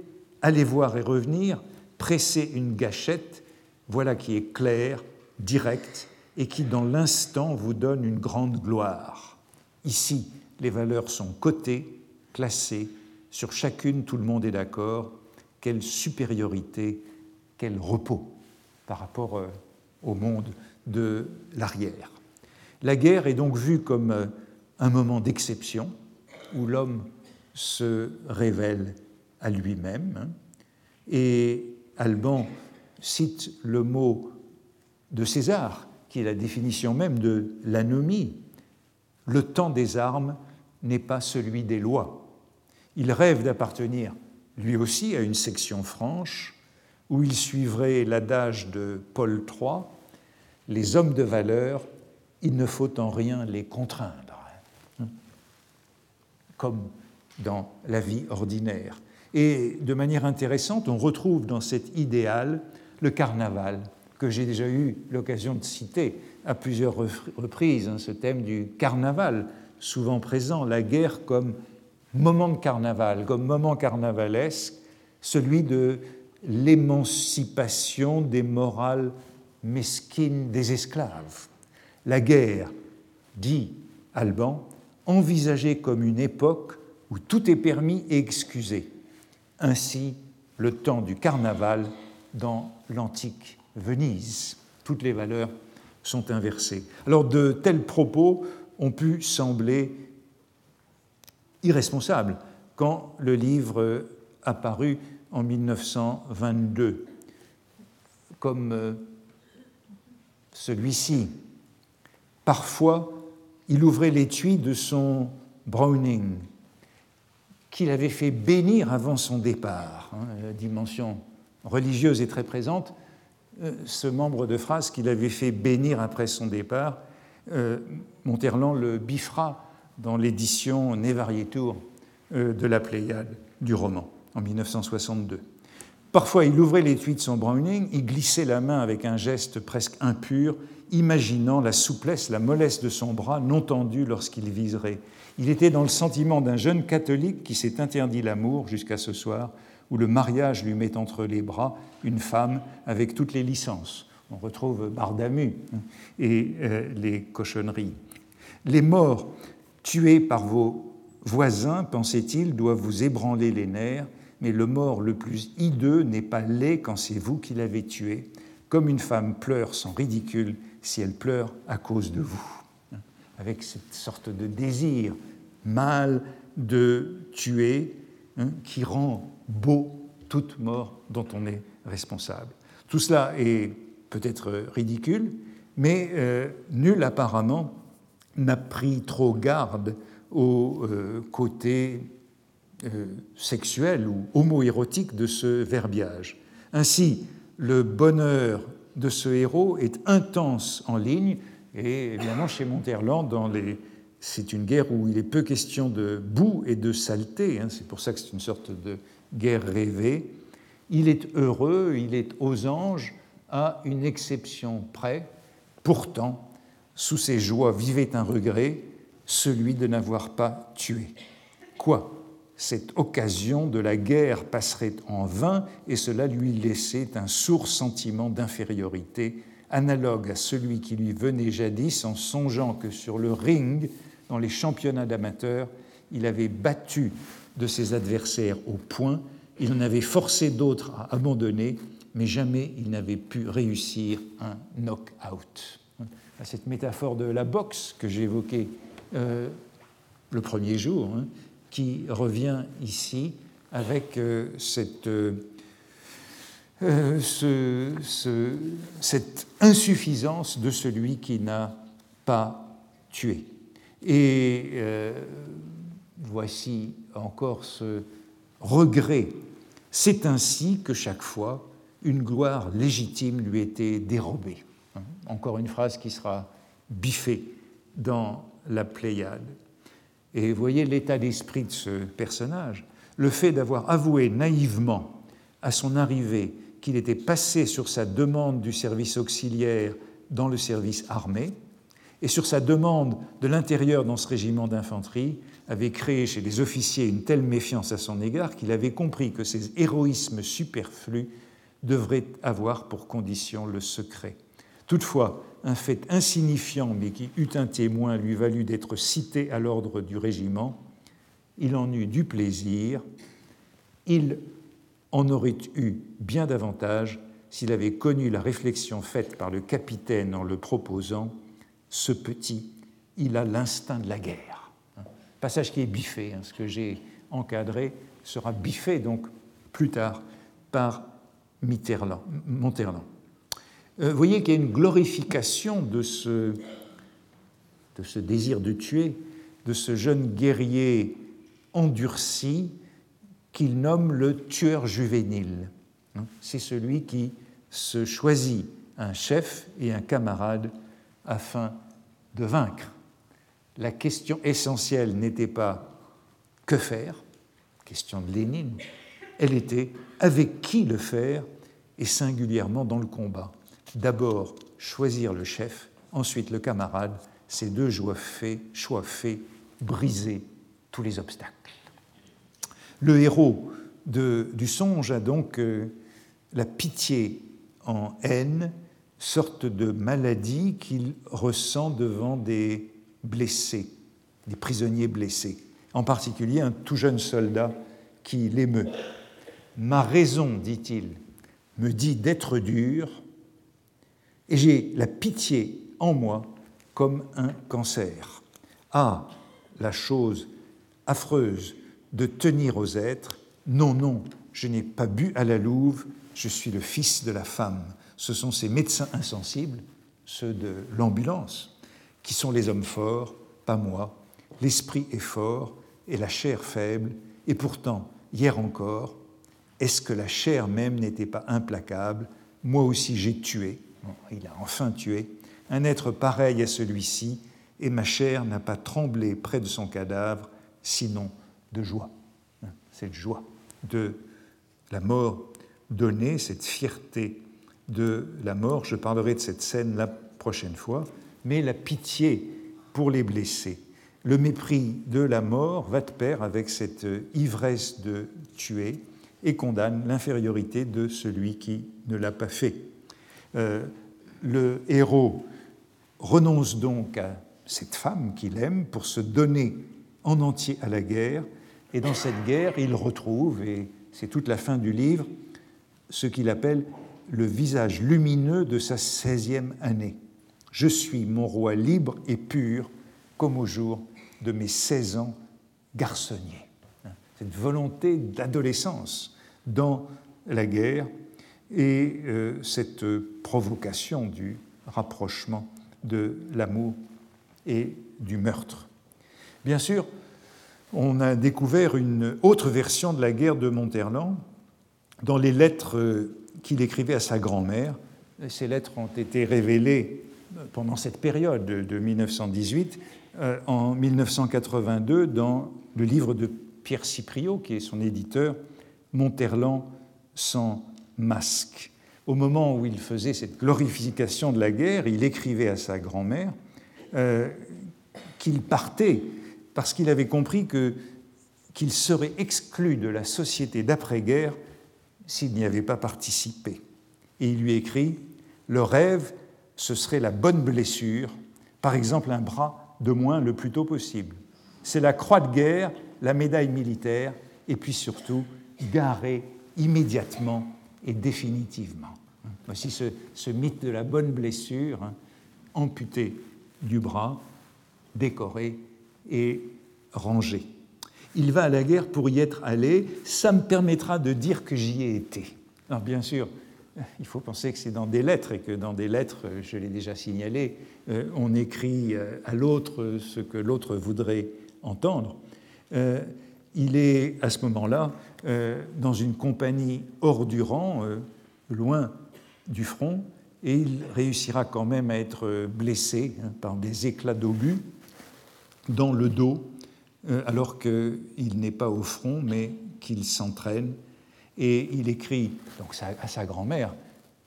aller voir et revenir, presser une gâchette, voilà qui est clair direct et qui, dans l'instant, vous donne une grande gloire. Ici, les valeurs sont cotées, classées, sur chacune, tout le monde est d'accord. Quelle supériorité, quel repos par rapport euh, au monde de l'arrière. La guerre est donc vue comme euh, un moment d'exception où l'homme se révèle à lui-même. Et Alban cite le mot de César, qui est la définition même de l'anomie. Le temps des armes n'est pas celui des lois. Il rêve d'appartenir lui aussi à une section franche où il suivrait l'adage de Paul III Les hommes de valeur, il ne faut en rien les contraindre, comme dans la vie ordinaire. Et de manière intéressante, on retrouve dans cet idéal le carnaval que j'ai déjà eu l'occasion de citer à plusieurs reprises, hein, ce thème du carnaval, souvent présent, la guerre comme moment de carnaval, comme moment carnavalesque, celui de l'émancipation des morales mesquines des esclaves. La guerre, dit Alban, envisagée comme une époque où tout est permis et excusé. Ainsi, le temps du carnaval dans l'antique Venise. Toutes les valeurs sont inversées. Alors de tels propos ont pu sembler irresponsables quand le livre apparut en 1922, comme euh, celui-ci. Parfois, il ouvrait l'étui de son Browning, qu'il avait fait bénir avant son départ. Hein, la dimension religieuse est très présente, ce membre de phrase qu'il avait fait bénir après son départ. Euh, Monterland le biffera dans l'édition Nevarietur euh, de la Pléiade du roman en 1962. Parfois, il ouvrait l'étui de son Browning, il glissait la main avec un geste presque impur, imaginant la souplesse, la mollesse de son bras non tendu lorsqu'il viserait. Il était dans le sentiment d'un jeune catholique qui s'est interdit l'amour jusqu'à ce soir où le mariage lui met entre les bras une femme avec toutes les licences. On retrouve Bardamu et euh, les cochonneries. Les morts Tué par vos voisins, pensait-il, doit vous ébranler les nerfs, mais le mort le plus hideux n'est pas laid quand c'est vous qui l'avez tué, comme une femme pleure sans ridicule si elle pleure à cause de vous. Avec cette sorte de désir mâle de tuer hein, qui rend beau toute mort dont on est responsable. Tout cela est peut-être ridicule, mais euh, nul apparemment n'a pris trop garde au euh, côté euh, sexuel ou homoérotique de ce verbiage. Ainsi, le bonheur de ce héros est intense en ligne, et évidemment chez Monterland, c'est une guerre où il est peu question de boue et de saleté, hein. c'est pour ça que c'est une sorte de guerre rêvée. Il est heureux, il est aux anges, à une exception près. Pourtant, sous ses joies vivait un regret, celui de n'avoir pas tué. Quoi? Cette occasion de la guerre passerait en vain et cela lui laissait un sourd sentiment d'infériorité, analogue à celui qui lui venait jadis en songeant que sur le ring, dans les championnats d'amateurs, il avait battu de ses adversaires au point, il en avait forcé d'autres à abandonner, mais jamais il n'avait pu réussir un knock-out. Cette métaphore de la boxe que j'ai évoquée euh, le premier jour, hein, qui revient ici avec euh, euh, cette insuffisance de celui qui n'a pas tué. Et voici encore ce regret. C'est ainsi que chaque fois, une gloire légitime lui était dérobée. Encore une phrase qui sera biffée dans la Pléiade. Et voyez l'état d'esprit de ce personnage, le fait d'avoir avoué naïvement à son arrivée qu'il était passé sur sa demande du service auxiliaire dans le service armé, et sur sa demande de l'intérieur dans ce régiment d'infanterie, avait créé chez les officiers une telle méfiance à son égard qu'il avait compris que ces héroïsmes superflus devraient avoir pour condition le secret. Toutefois, un fait insignifiant mais qui eut un témoin lui valut d'être cité à l'ordre du régiment, il en eut du plaisir, il en aurait eu bien davantage s'il avait connu la réflexion faite par le capitaine en le proposant, ce petit, il a l'instinct de la guerre. Passage qui est biffé, hein, ce que j'ai encadré sera biffé donc plus tard par Mitterland, Monterland. Euh, vous voyez qu'il y a une glorification de ce, désir de tuer, de ce jeune guerrier endurci qu'il nomme le tueur juvénile. Hein, c'est celui qui se choisit un chef et un camarade afin de vaincre. La question essentielle n'était pas que faire, question de Lénine, elle était avec qui le faire et singulièrement dans le combat d'abord choisir le chef, ensuite le camarade, ces deux choix faits, choix faits, briser tous les obstacles. Le héros du songe a donc euh, la pitié en haine, sorte de maladie qu'il ressent devant des blessés, des prisonniers blessés, en particulier un tout jeune soldat qui l'émeut. Ma raison, dit-il, me dit d'être dur, et j'ai la pitié en moi comme un cancer. Ah, la chose affreuse de tenir aux êtres, non, non, je n'ai pas bu à la louve, je suis le fils de la femme. Ce sont ces médecins insensibles, ceux de l'ambulance, qui sont les hommes forts, pas moi. L'esprit est fort et la chair faible, et pourtant, hier encore, est-ce que la chair même n'était pas implacable? Moi aussi j'ai tué, il a enfin tué, un être pareil à celui-ci, et ma chair n'a pas tremblé près de son cadavre, sinon de joie. Hein, cette joie de la mort donnée, cette fierté de la mort, je parlerai de cette scène la prochaine fois, mais la pitié pour les blessés, le mépris de la mort va de pair avec cette ivresse de tuer et condamne l'infériorité de celui qui ne l'a pas fait. Euh, le héros renonce donc à cette femme qu'il aime pour se donner en entier à la guerre. Et dans cette guerre, il retrouve, et c'est toute la fin du livre, ce qu'il appelle le visage lumineux de sa 16e année. Je suis mon roi libre et pur comme au jour de mes 16 ans garçonniers. Cette volonté d'adolescence dans la guerre et euh, cette provocation du rapprochement de l'amour et du meurtre. Bien sûr, on a découvert une autre version de la guerre de Monterland dans les lettres qu'il écrivait à sa grand-mère. Ces lettres ont été révélées pendant cette période de 1918, euh, en 1982, dans le livre de Pierre Cypriot, qui est son éditeur, Monterland sans masque. Au moment où il faisait cette glorification de la guerre, il écrivait à sa grand-mère euh, qu'il partait parce qu'il avait compris qu'il serait exclu de la société d'après-guerre s'il n'y avait pas participé. Et il lui écrit Le rêve, ce serait la bonne blessure, par exemple un bras de moins le plus tôt possible. C'est la croix de guerre, la médaille militaire, et puis surtout garer immédiatement et définitivement. Voici ce, mythe de la bonne blessure, hein, amputé du bras, décoré et rangé. Il va à la guerre pour y être allé, ça me permettra de dire que j'y ai été. Alors bien sûr, il faut penser que c'est dans des lettres et que dans des lettres, je l'ai déjà signalé, euh, on écrit euh, à l'autre ce que l'autre voudrait entendre. Euh, il est à ce moment-là dans une compagnie hors du rang, loin du front, et il réussira quand même à être blessé hein, par des éclats d'obus dans le dos, alors qu'il n'est pas au front, mais qu'il s'entraîne. Et il écrit donc à sa grand-mère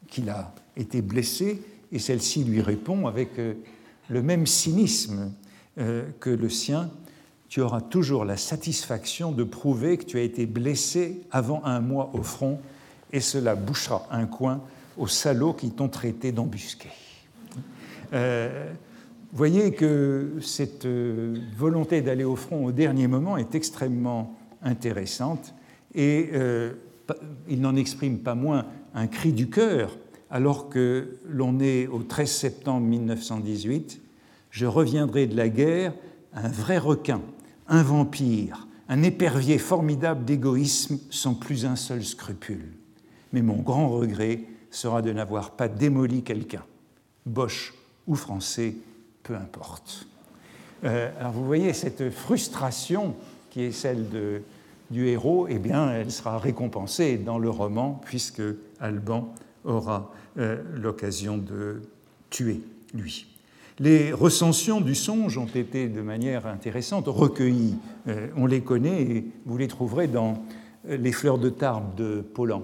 qu'il a été blessé, et celle-ci lui répond avec euh, le même cynisme euh, que le sien, tu auras toujours la satisfaction de prouver que tu as été blessé avant un mois au front, et cela bouchera un coin aux salauds qui t'ont traité d'embusqué. Euh, voyez que cette euh, volonté d'aller au front au dernier moment est extrêmement intéressante et euh, il n'en exprime pas moins un cri du cœur alors que l'on est au 13 septembre 1918. Je reviendrai de la guerre un vrai requin, un vampire, un épervier formidable d'égoïsme sans plus un seul scrupule. Mais mon grand regret, sera de n'avoir pas démoli quelqu'un, Bosch ou français, peu importe. Euh, alors vous voyez cette frustration qui est celle du héros, eh bien, elle sera récompensée dans le roman puisque Alban aura euh, l'occasion de tuer lui. Les recensions du songe ont été de manière intéressante recueillies. Euh, on les connaît et vous les trouverez dans Les fleurs de Tarbes de Paulan.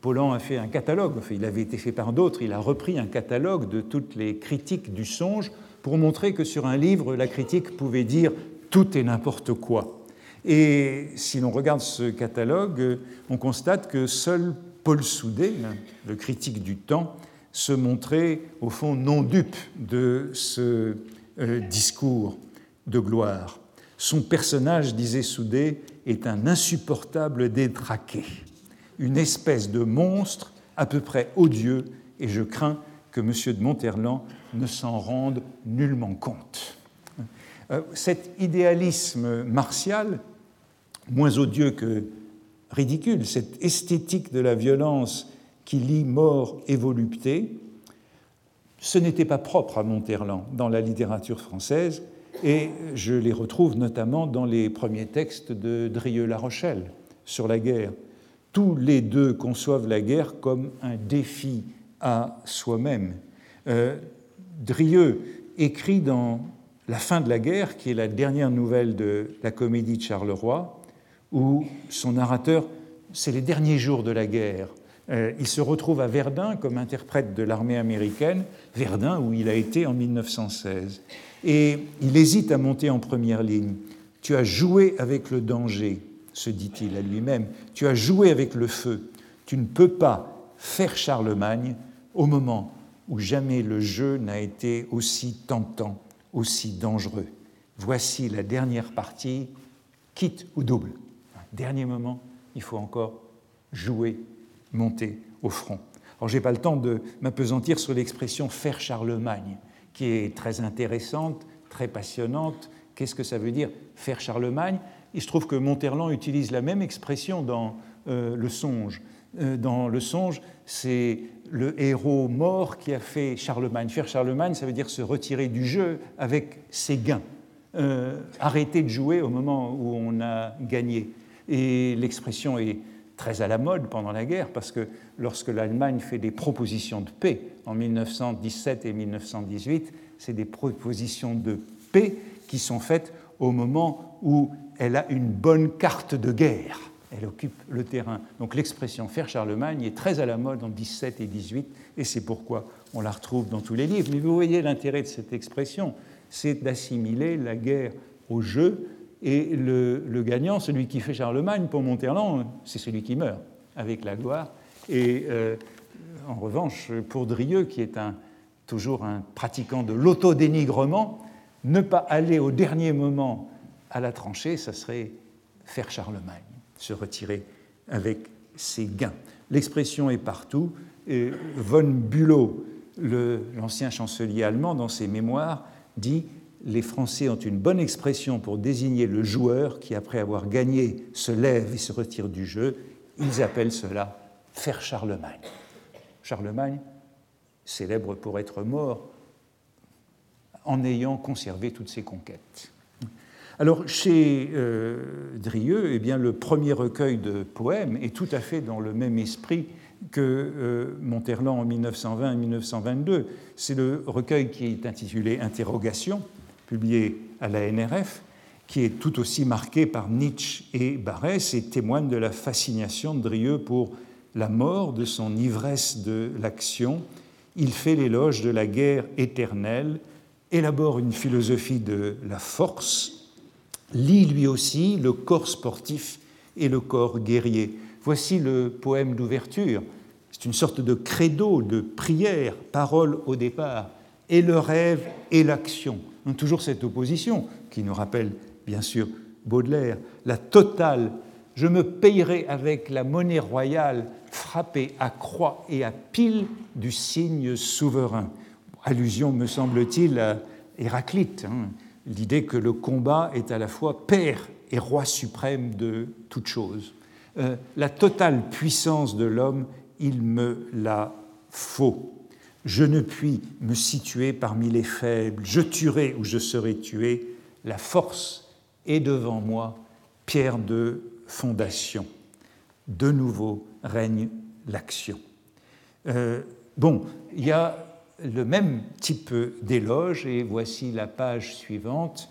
Paulan a fait un catalogue, il avait été fait par d'autres, il a repris un catalogue de toutes les critiques du songe pour montrer que sur un livre, la critique pouvait dire tout et n'importe quoi. Et si l'on regarde ce catalogue, on constate que seul Paul Soudet, le critique du temps, se montrait au fond non dupe de ce euh, discours de gloire. Son personnage, disait Soudet, est un insupportable détraqué une espèce de monstre à peu près odieux, et je crains que M. de Monterland ne s'en rende nullement compte. Euh, cet idéalisme martial, moins odieux que ridicule, cette esthétique de la violence qui lie mort et volupté, ce n'était pas propre à Monterland dans la littérature française, et je les retrouve notamment dans les premiers textes de Drieux-La Rochelle sur la guerre, tous les deux conçoivent la guerre comme un défi à soi-même. Euh, Drieux écrit dans La fin de la guerre, qui est la dernière nouvelle de la comédie de Charleroi, où son narrateur, c'est les derniers jours de la guerre. Euh, il se retrouve à Verdun comme interprète de l'armée américaine, Verdun où il a été en 1916. Et il hésite à monter en première ligne. Tu as joué avec le danger, se dit-il à lui-même, tu as joué avec le feu, tu ne peux pas faire Charlemagne au moment où jamais le jeu n'a été aussi tentant aussi dangereux. Voici la dernière partie, quitte ou double. Dernier moment, il faut encore jouer, monter au front. Alors, je n'ai pas le temps de m'apesantir sur l'expression faire Charlemagne, qui est très intéressante, très passionnante. Qu'est-ce que ça veut dire faire Charlemagne? Il se trouve que Monterland utilise la même expression dans euh, Le Songe. Euh, dans Le Songe, c'est le héros mort qui a fait Charlemagne. Faire Charlemagne, ça veut dire se retirer du jeu avec ses gains. Euh, arrêter de jouer au moment où on a gagné. Et l'expression est très à la mode pendant la guerre, parce que lorsque l'Allemagne fait des propositions de paix en 1917 et 1918, c'est des propositions de paix qui sont faites au moment où elle a une bonne carte de guerre. Elle occupe le terrain. Donc l'expression faire Charlemagne est très à la mode en 17 et 18, et c'est pourquoi on la retrouve dans tous les livres. Mais vous voyez l'intérêt de cette expression, c'est d'assimiler la guerre au jeu, et le, gagnant, celui qui fait Charlemagne pour Monterland, c'est celui qui meurt avec la gloire. Et euh, en revanche, pour Drieux, qui est toujours un pratiquant de l'autodénigrement, ne pas aller au dernier moment à la tranchée, ça serait faire Charlemagne, se retirer avec ses gains. L'expression est partout. Von Bülow, l'ancien chancelier allemand, dans ses mémoires, dit les Français ont une bonne expression pour désigner le joueur qui, après avoir gagné, se lève et se retire du jeu. Ils appellent cela faire Charlemagne. Charlemagne, célèbre pour être mort en ayant conservé toutes ses conquêtes. Alors, chez euh, Drieux, eh bien, le premier recueil de poèmes est tout à fait dans le même esprit que euh, Monterland en 1920 et 1922. C'est le recueil qui est intitulé Interrogation, publié à la NRF, qui est tout aussi marqué par Nietzsche et Barrès et témoigne de la fascination de Drieux pour la mort, de son ivresse de l'action. Il fait l'éloge de la guerre éternelle, élabore une philosophie de la force, lit lui aussi le corps sportif et le corps guerrier. Voici le poème d'ouverture. C'est une sorte de credo, de prière, parole au départ, et le rêve et l'action toujours cette opposition qui nous rappelle bien sûr Baudelaire, la totale je me payerai avec la monnaie royale frappée à croix et à pile du signe souverain. Allusion, me semble-t-il, à Héraclite, hein. L'idée que le combat est à la fois père et roi suprême de toute chose. Euh, la totale puissance de l'homme, il me la faut. Je ne puis me situer parmi les faibles, je tuerai ou je serai tué, la force est devant moi, pierre de fondation. De nouveau règne l'action. Euh, bon, il y a le même type d'éloge, et voici la page suivante,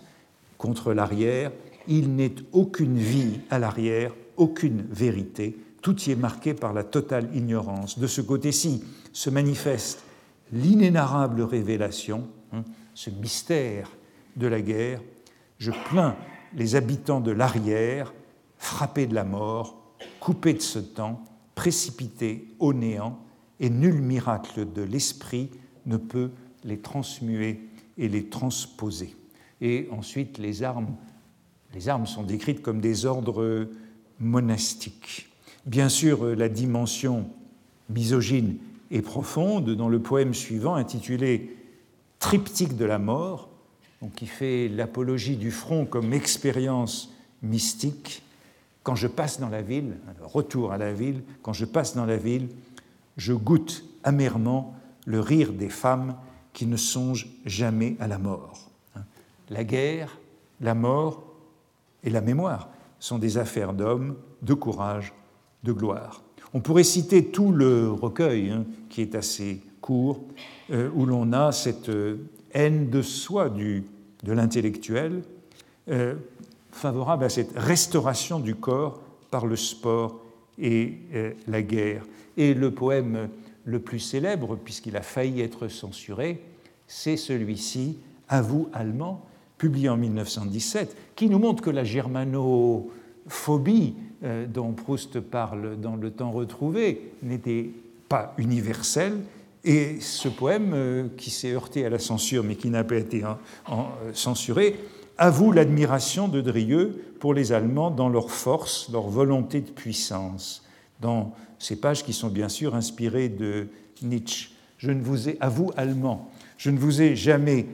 contre l'arrière. Il n'est aucune vie à l'arrière, aucune vérité, tout y est marqué par la totale ignorance. De ce côté-ci se manifeste l'inénarrable révélation, hein, ce mystère de la guerre, je plains les habitants de l'arrière, frappés de la mort, coupés de ce temps, précipités au néant, et nul miracle de l'esprit ne peut les transmuer et les transposer. Et ensuite, les armes, les armes sont décrites comme des ordres monastiques. Bien sûr, la dimension misogyne et profonde dans le poème suivant intitulé Triptyque de la mort, donc qui fait l'apologie du front comme expérience mystique. Quand je passe dans la ville, retour à la ville, quand je passe dans la ville, je goûte amèrement le rire des femmes qui ne songent jamais à la mort. La guerre, la mort et la mémoire sont des affaires d'hommes, de courage, de gloire. On pourrait citer tout le recueil, hein, qui est assez court, euh, où l'on a cette euh, haine de soi du, de l'intellectuel, euh, favorable à cette restauration du corps par le sport et la guerre. Et le poème le plus célèbre, puisqu'il a failli être censuré, c'est celui-ci, À vous, Allemand, publié en 1917, qui nous montre que la germanophobie dont Proust parle dans Le temps retrouvé n'était pas universelle, Et ce poème, euh, qui s'est heurté à la censure, mais qui n'a pas été hein, euh, censuré, avoue l'admiration de Drieux pour les Allemands dans leur force, leur volonté de puissance, ces pages qui sont bien sûr inspirées de Nietzsche. Je ne vous ai, à vous Allemands, je ne vous ai jamais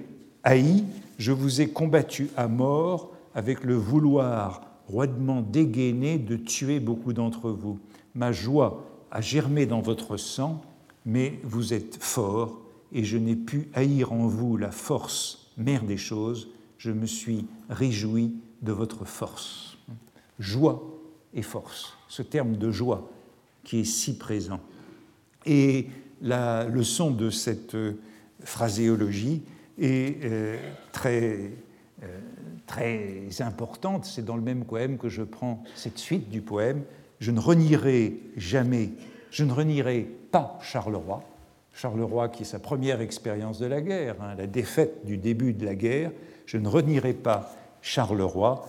haï, je vous ai combattu à mort avec le vouloir roidement dégainé de tuer beaucoup d'entre vous. Ma joie a germé dans votre sang, mais vous êtes fort, et je n'ai pu haïr en vous la force, mère des choses, je me suis réjoui de votre force. Joie et force, ce terme de joie qui est si présent. Et la leçon de cette euh, phraséologie est euh, très, euh, très importante. C'est dans le même poème que je prends cette suite du poème. Je ne renierai jamais, je ne renierai pas Charleroi. Charleroi qui est sa première expérience de la guerre, hein, la défaite du début de la guerre. Je ne renierai pas Charleroi.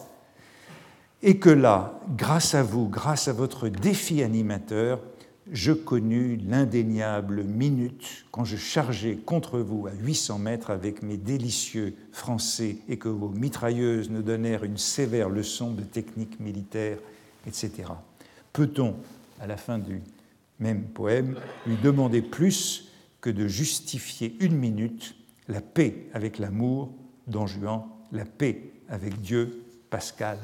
Et que là, grâce à vous, grâce à votre défi animateur, je connus l'indéniable minute quand je chargeais contre vous à 800 mètres avec mes délicieux français et que vos mitrailleuses nous donnèrent une sévère leçon de technique militaire, etc. Peut-on, à la fin du même poème, lui demander plus que de justifier une minute la paix avec l'amour, Don Juan, la paix avec Dieu, Pascal,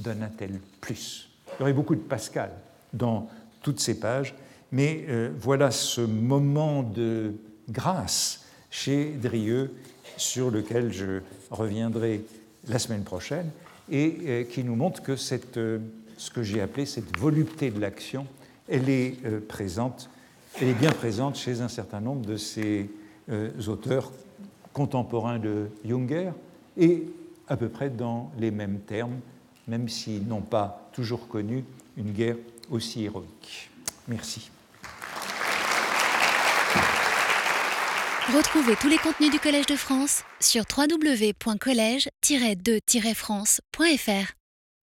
donna-t-elle plus? Il y aurait beaucoup de Pascal dans toutes ces pages, mais euh, voilà ce moment de grâce chez Drieux sur lequel je reviendrai la semaine prochaine et euh, qui nous montre que cette, euh, ce que j'ai appelé cette volupté de l'action, elle est présente, elle est bien présente chez un certain nombre de ces auteurs contemporains de Junger et à peu près dans les mêmes termes, même s'ils n'ont pas toujours connu une guerre aussi héroïque. Merci. Retrouvez tous les contenus du Collège de France sur www.colège-2-france.fr.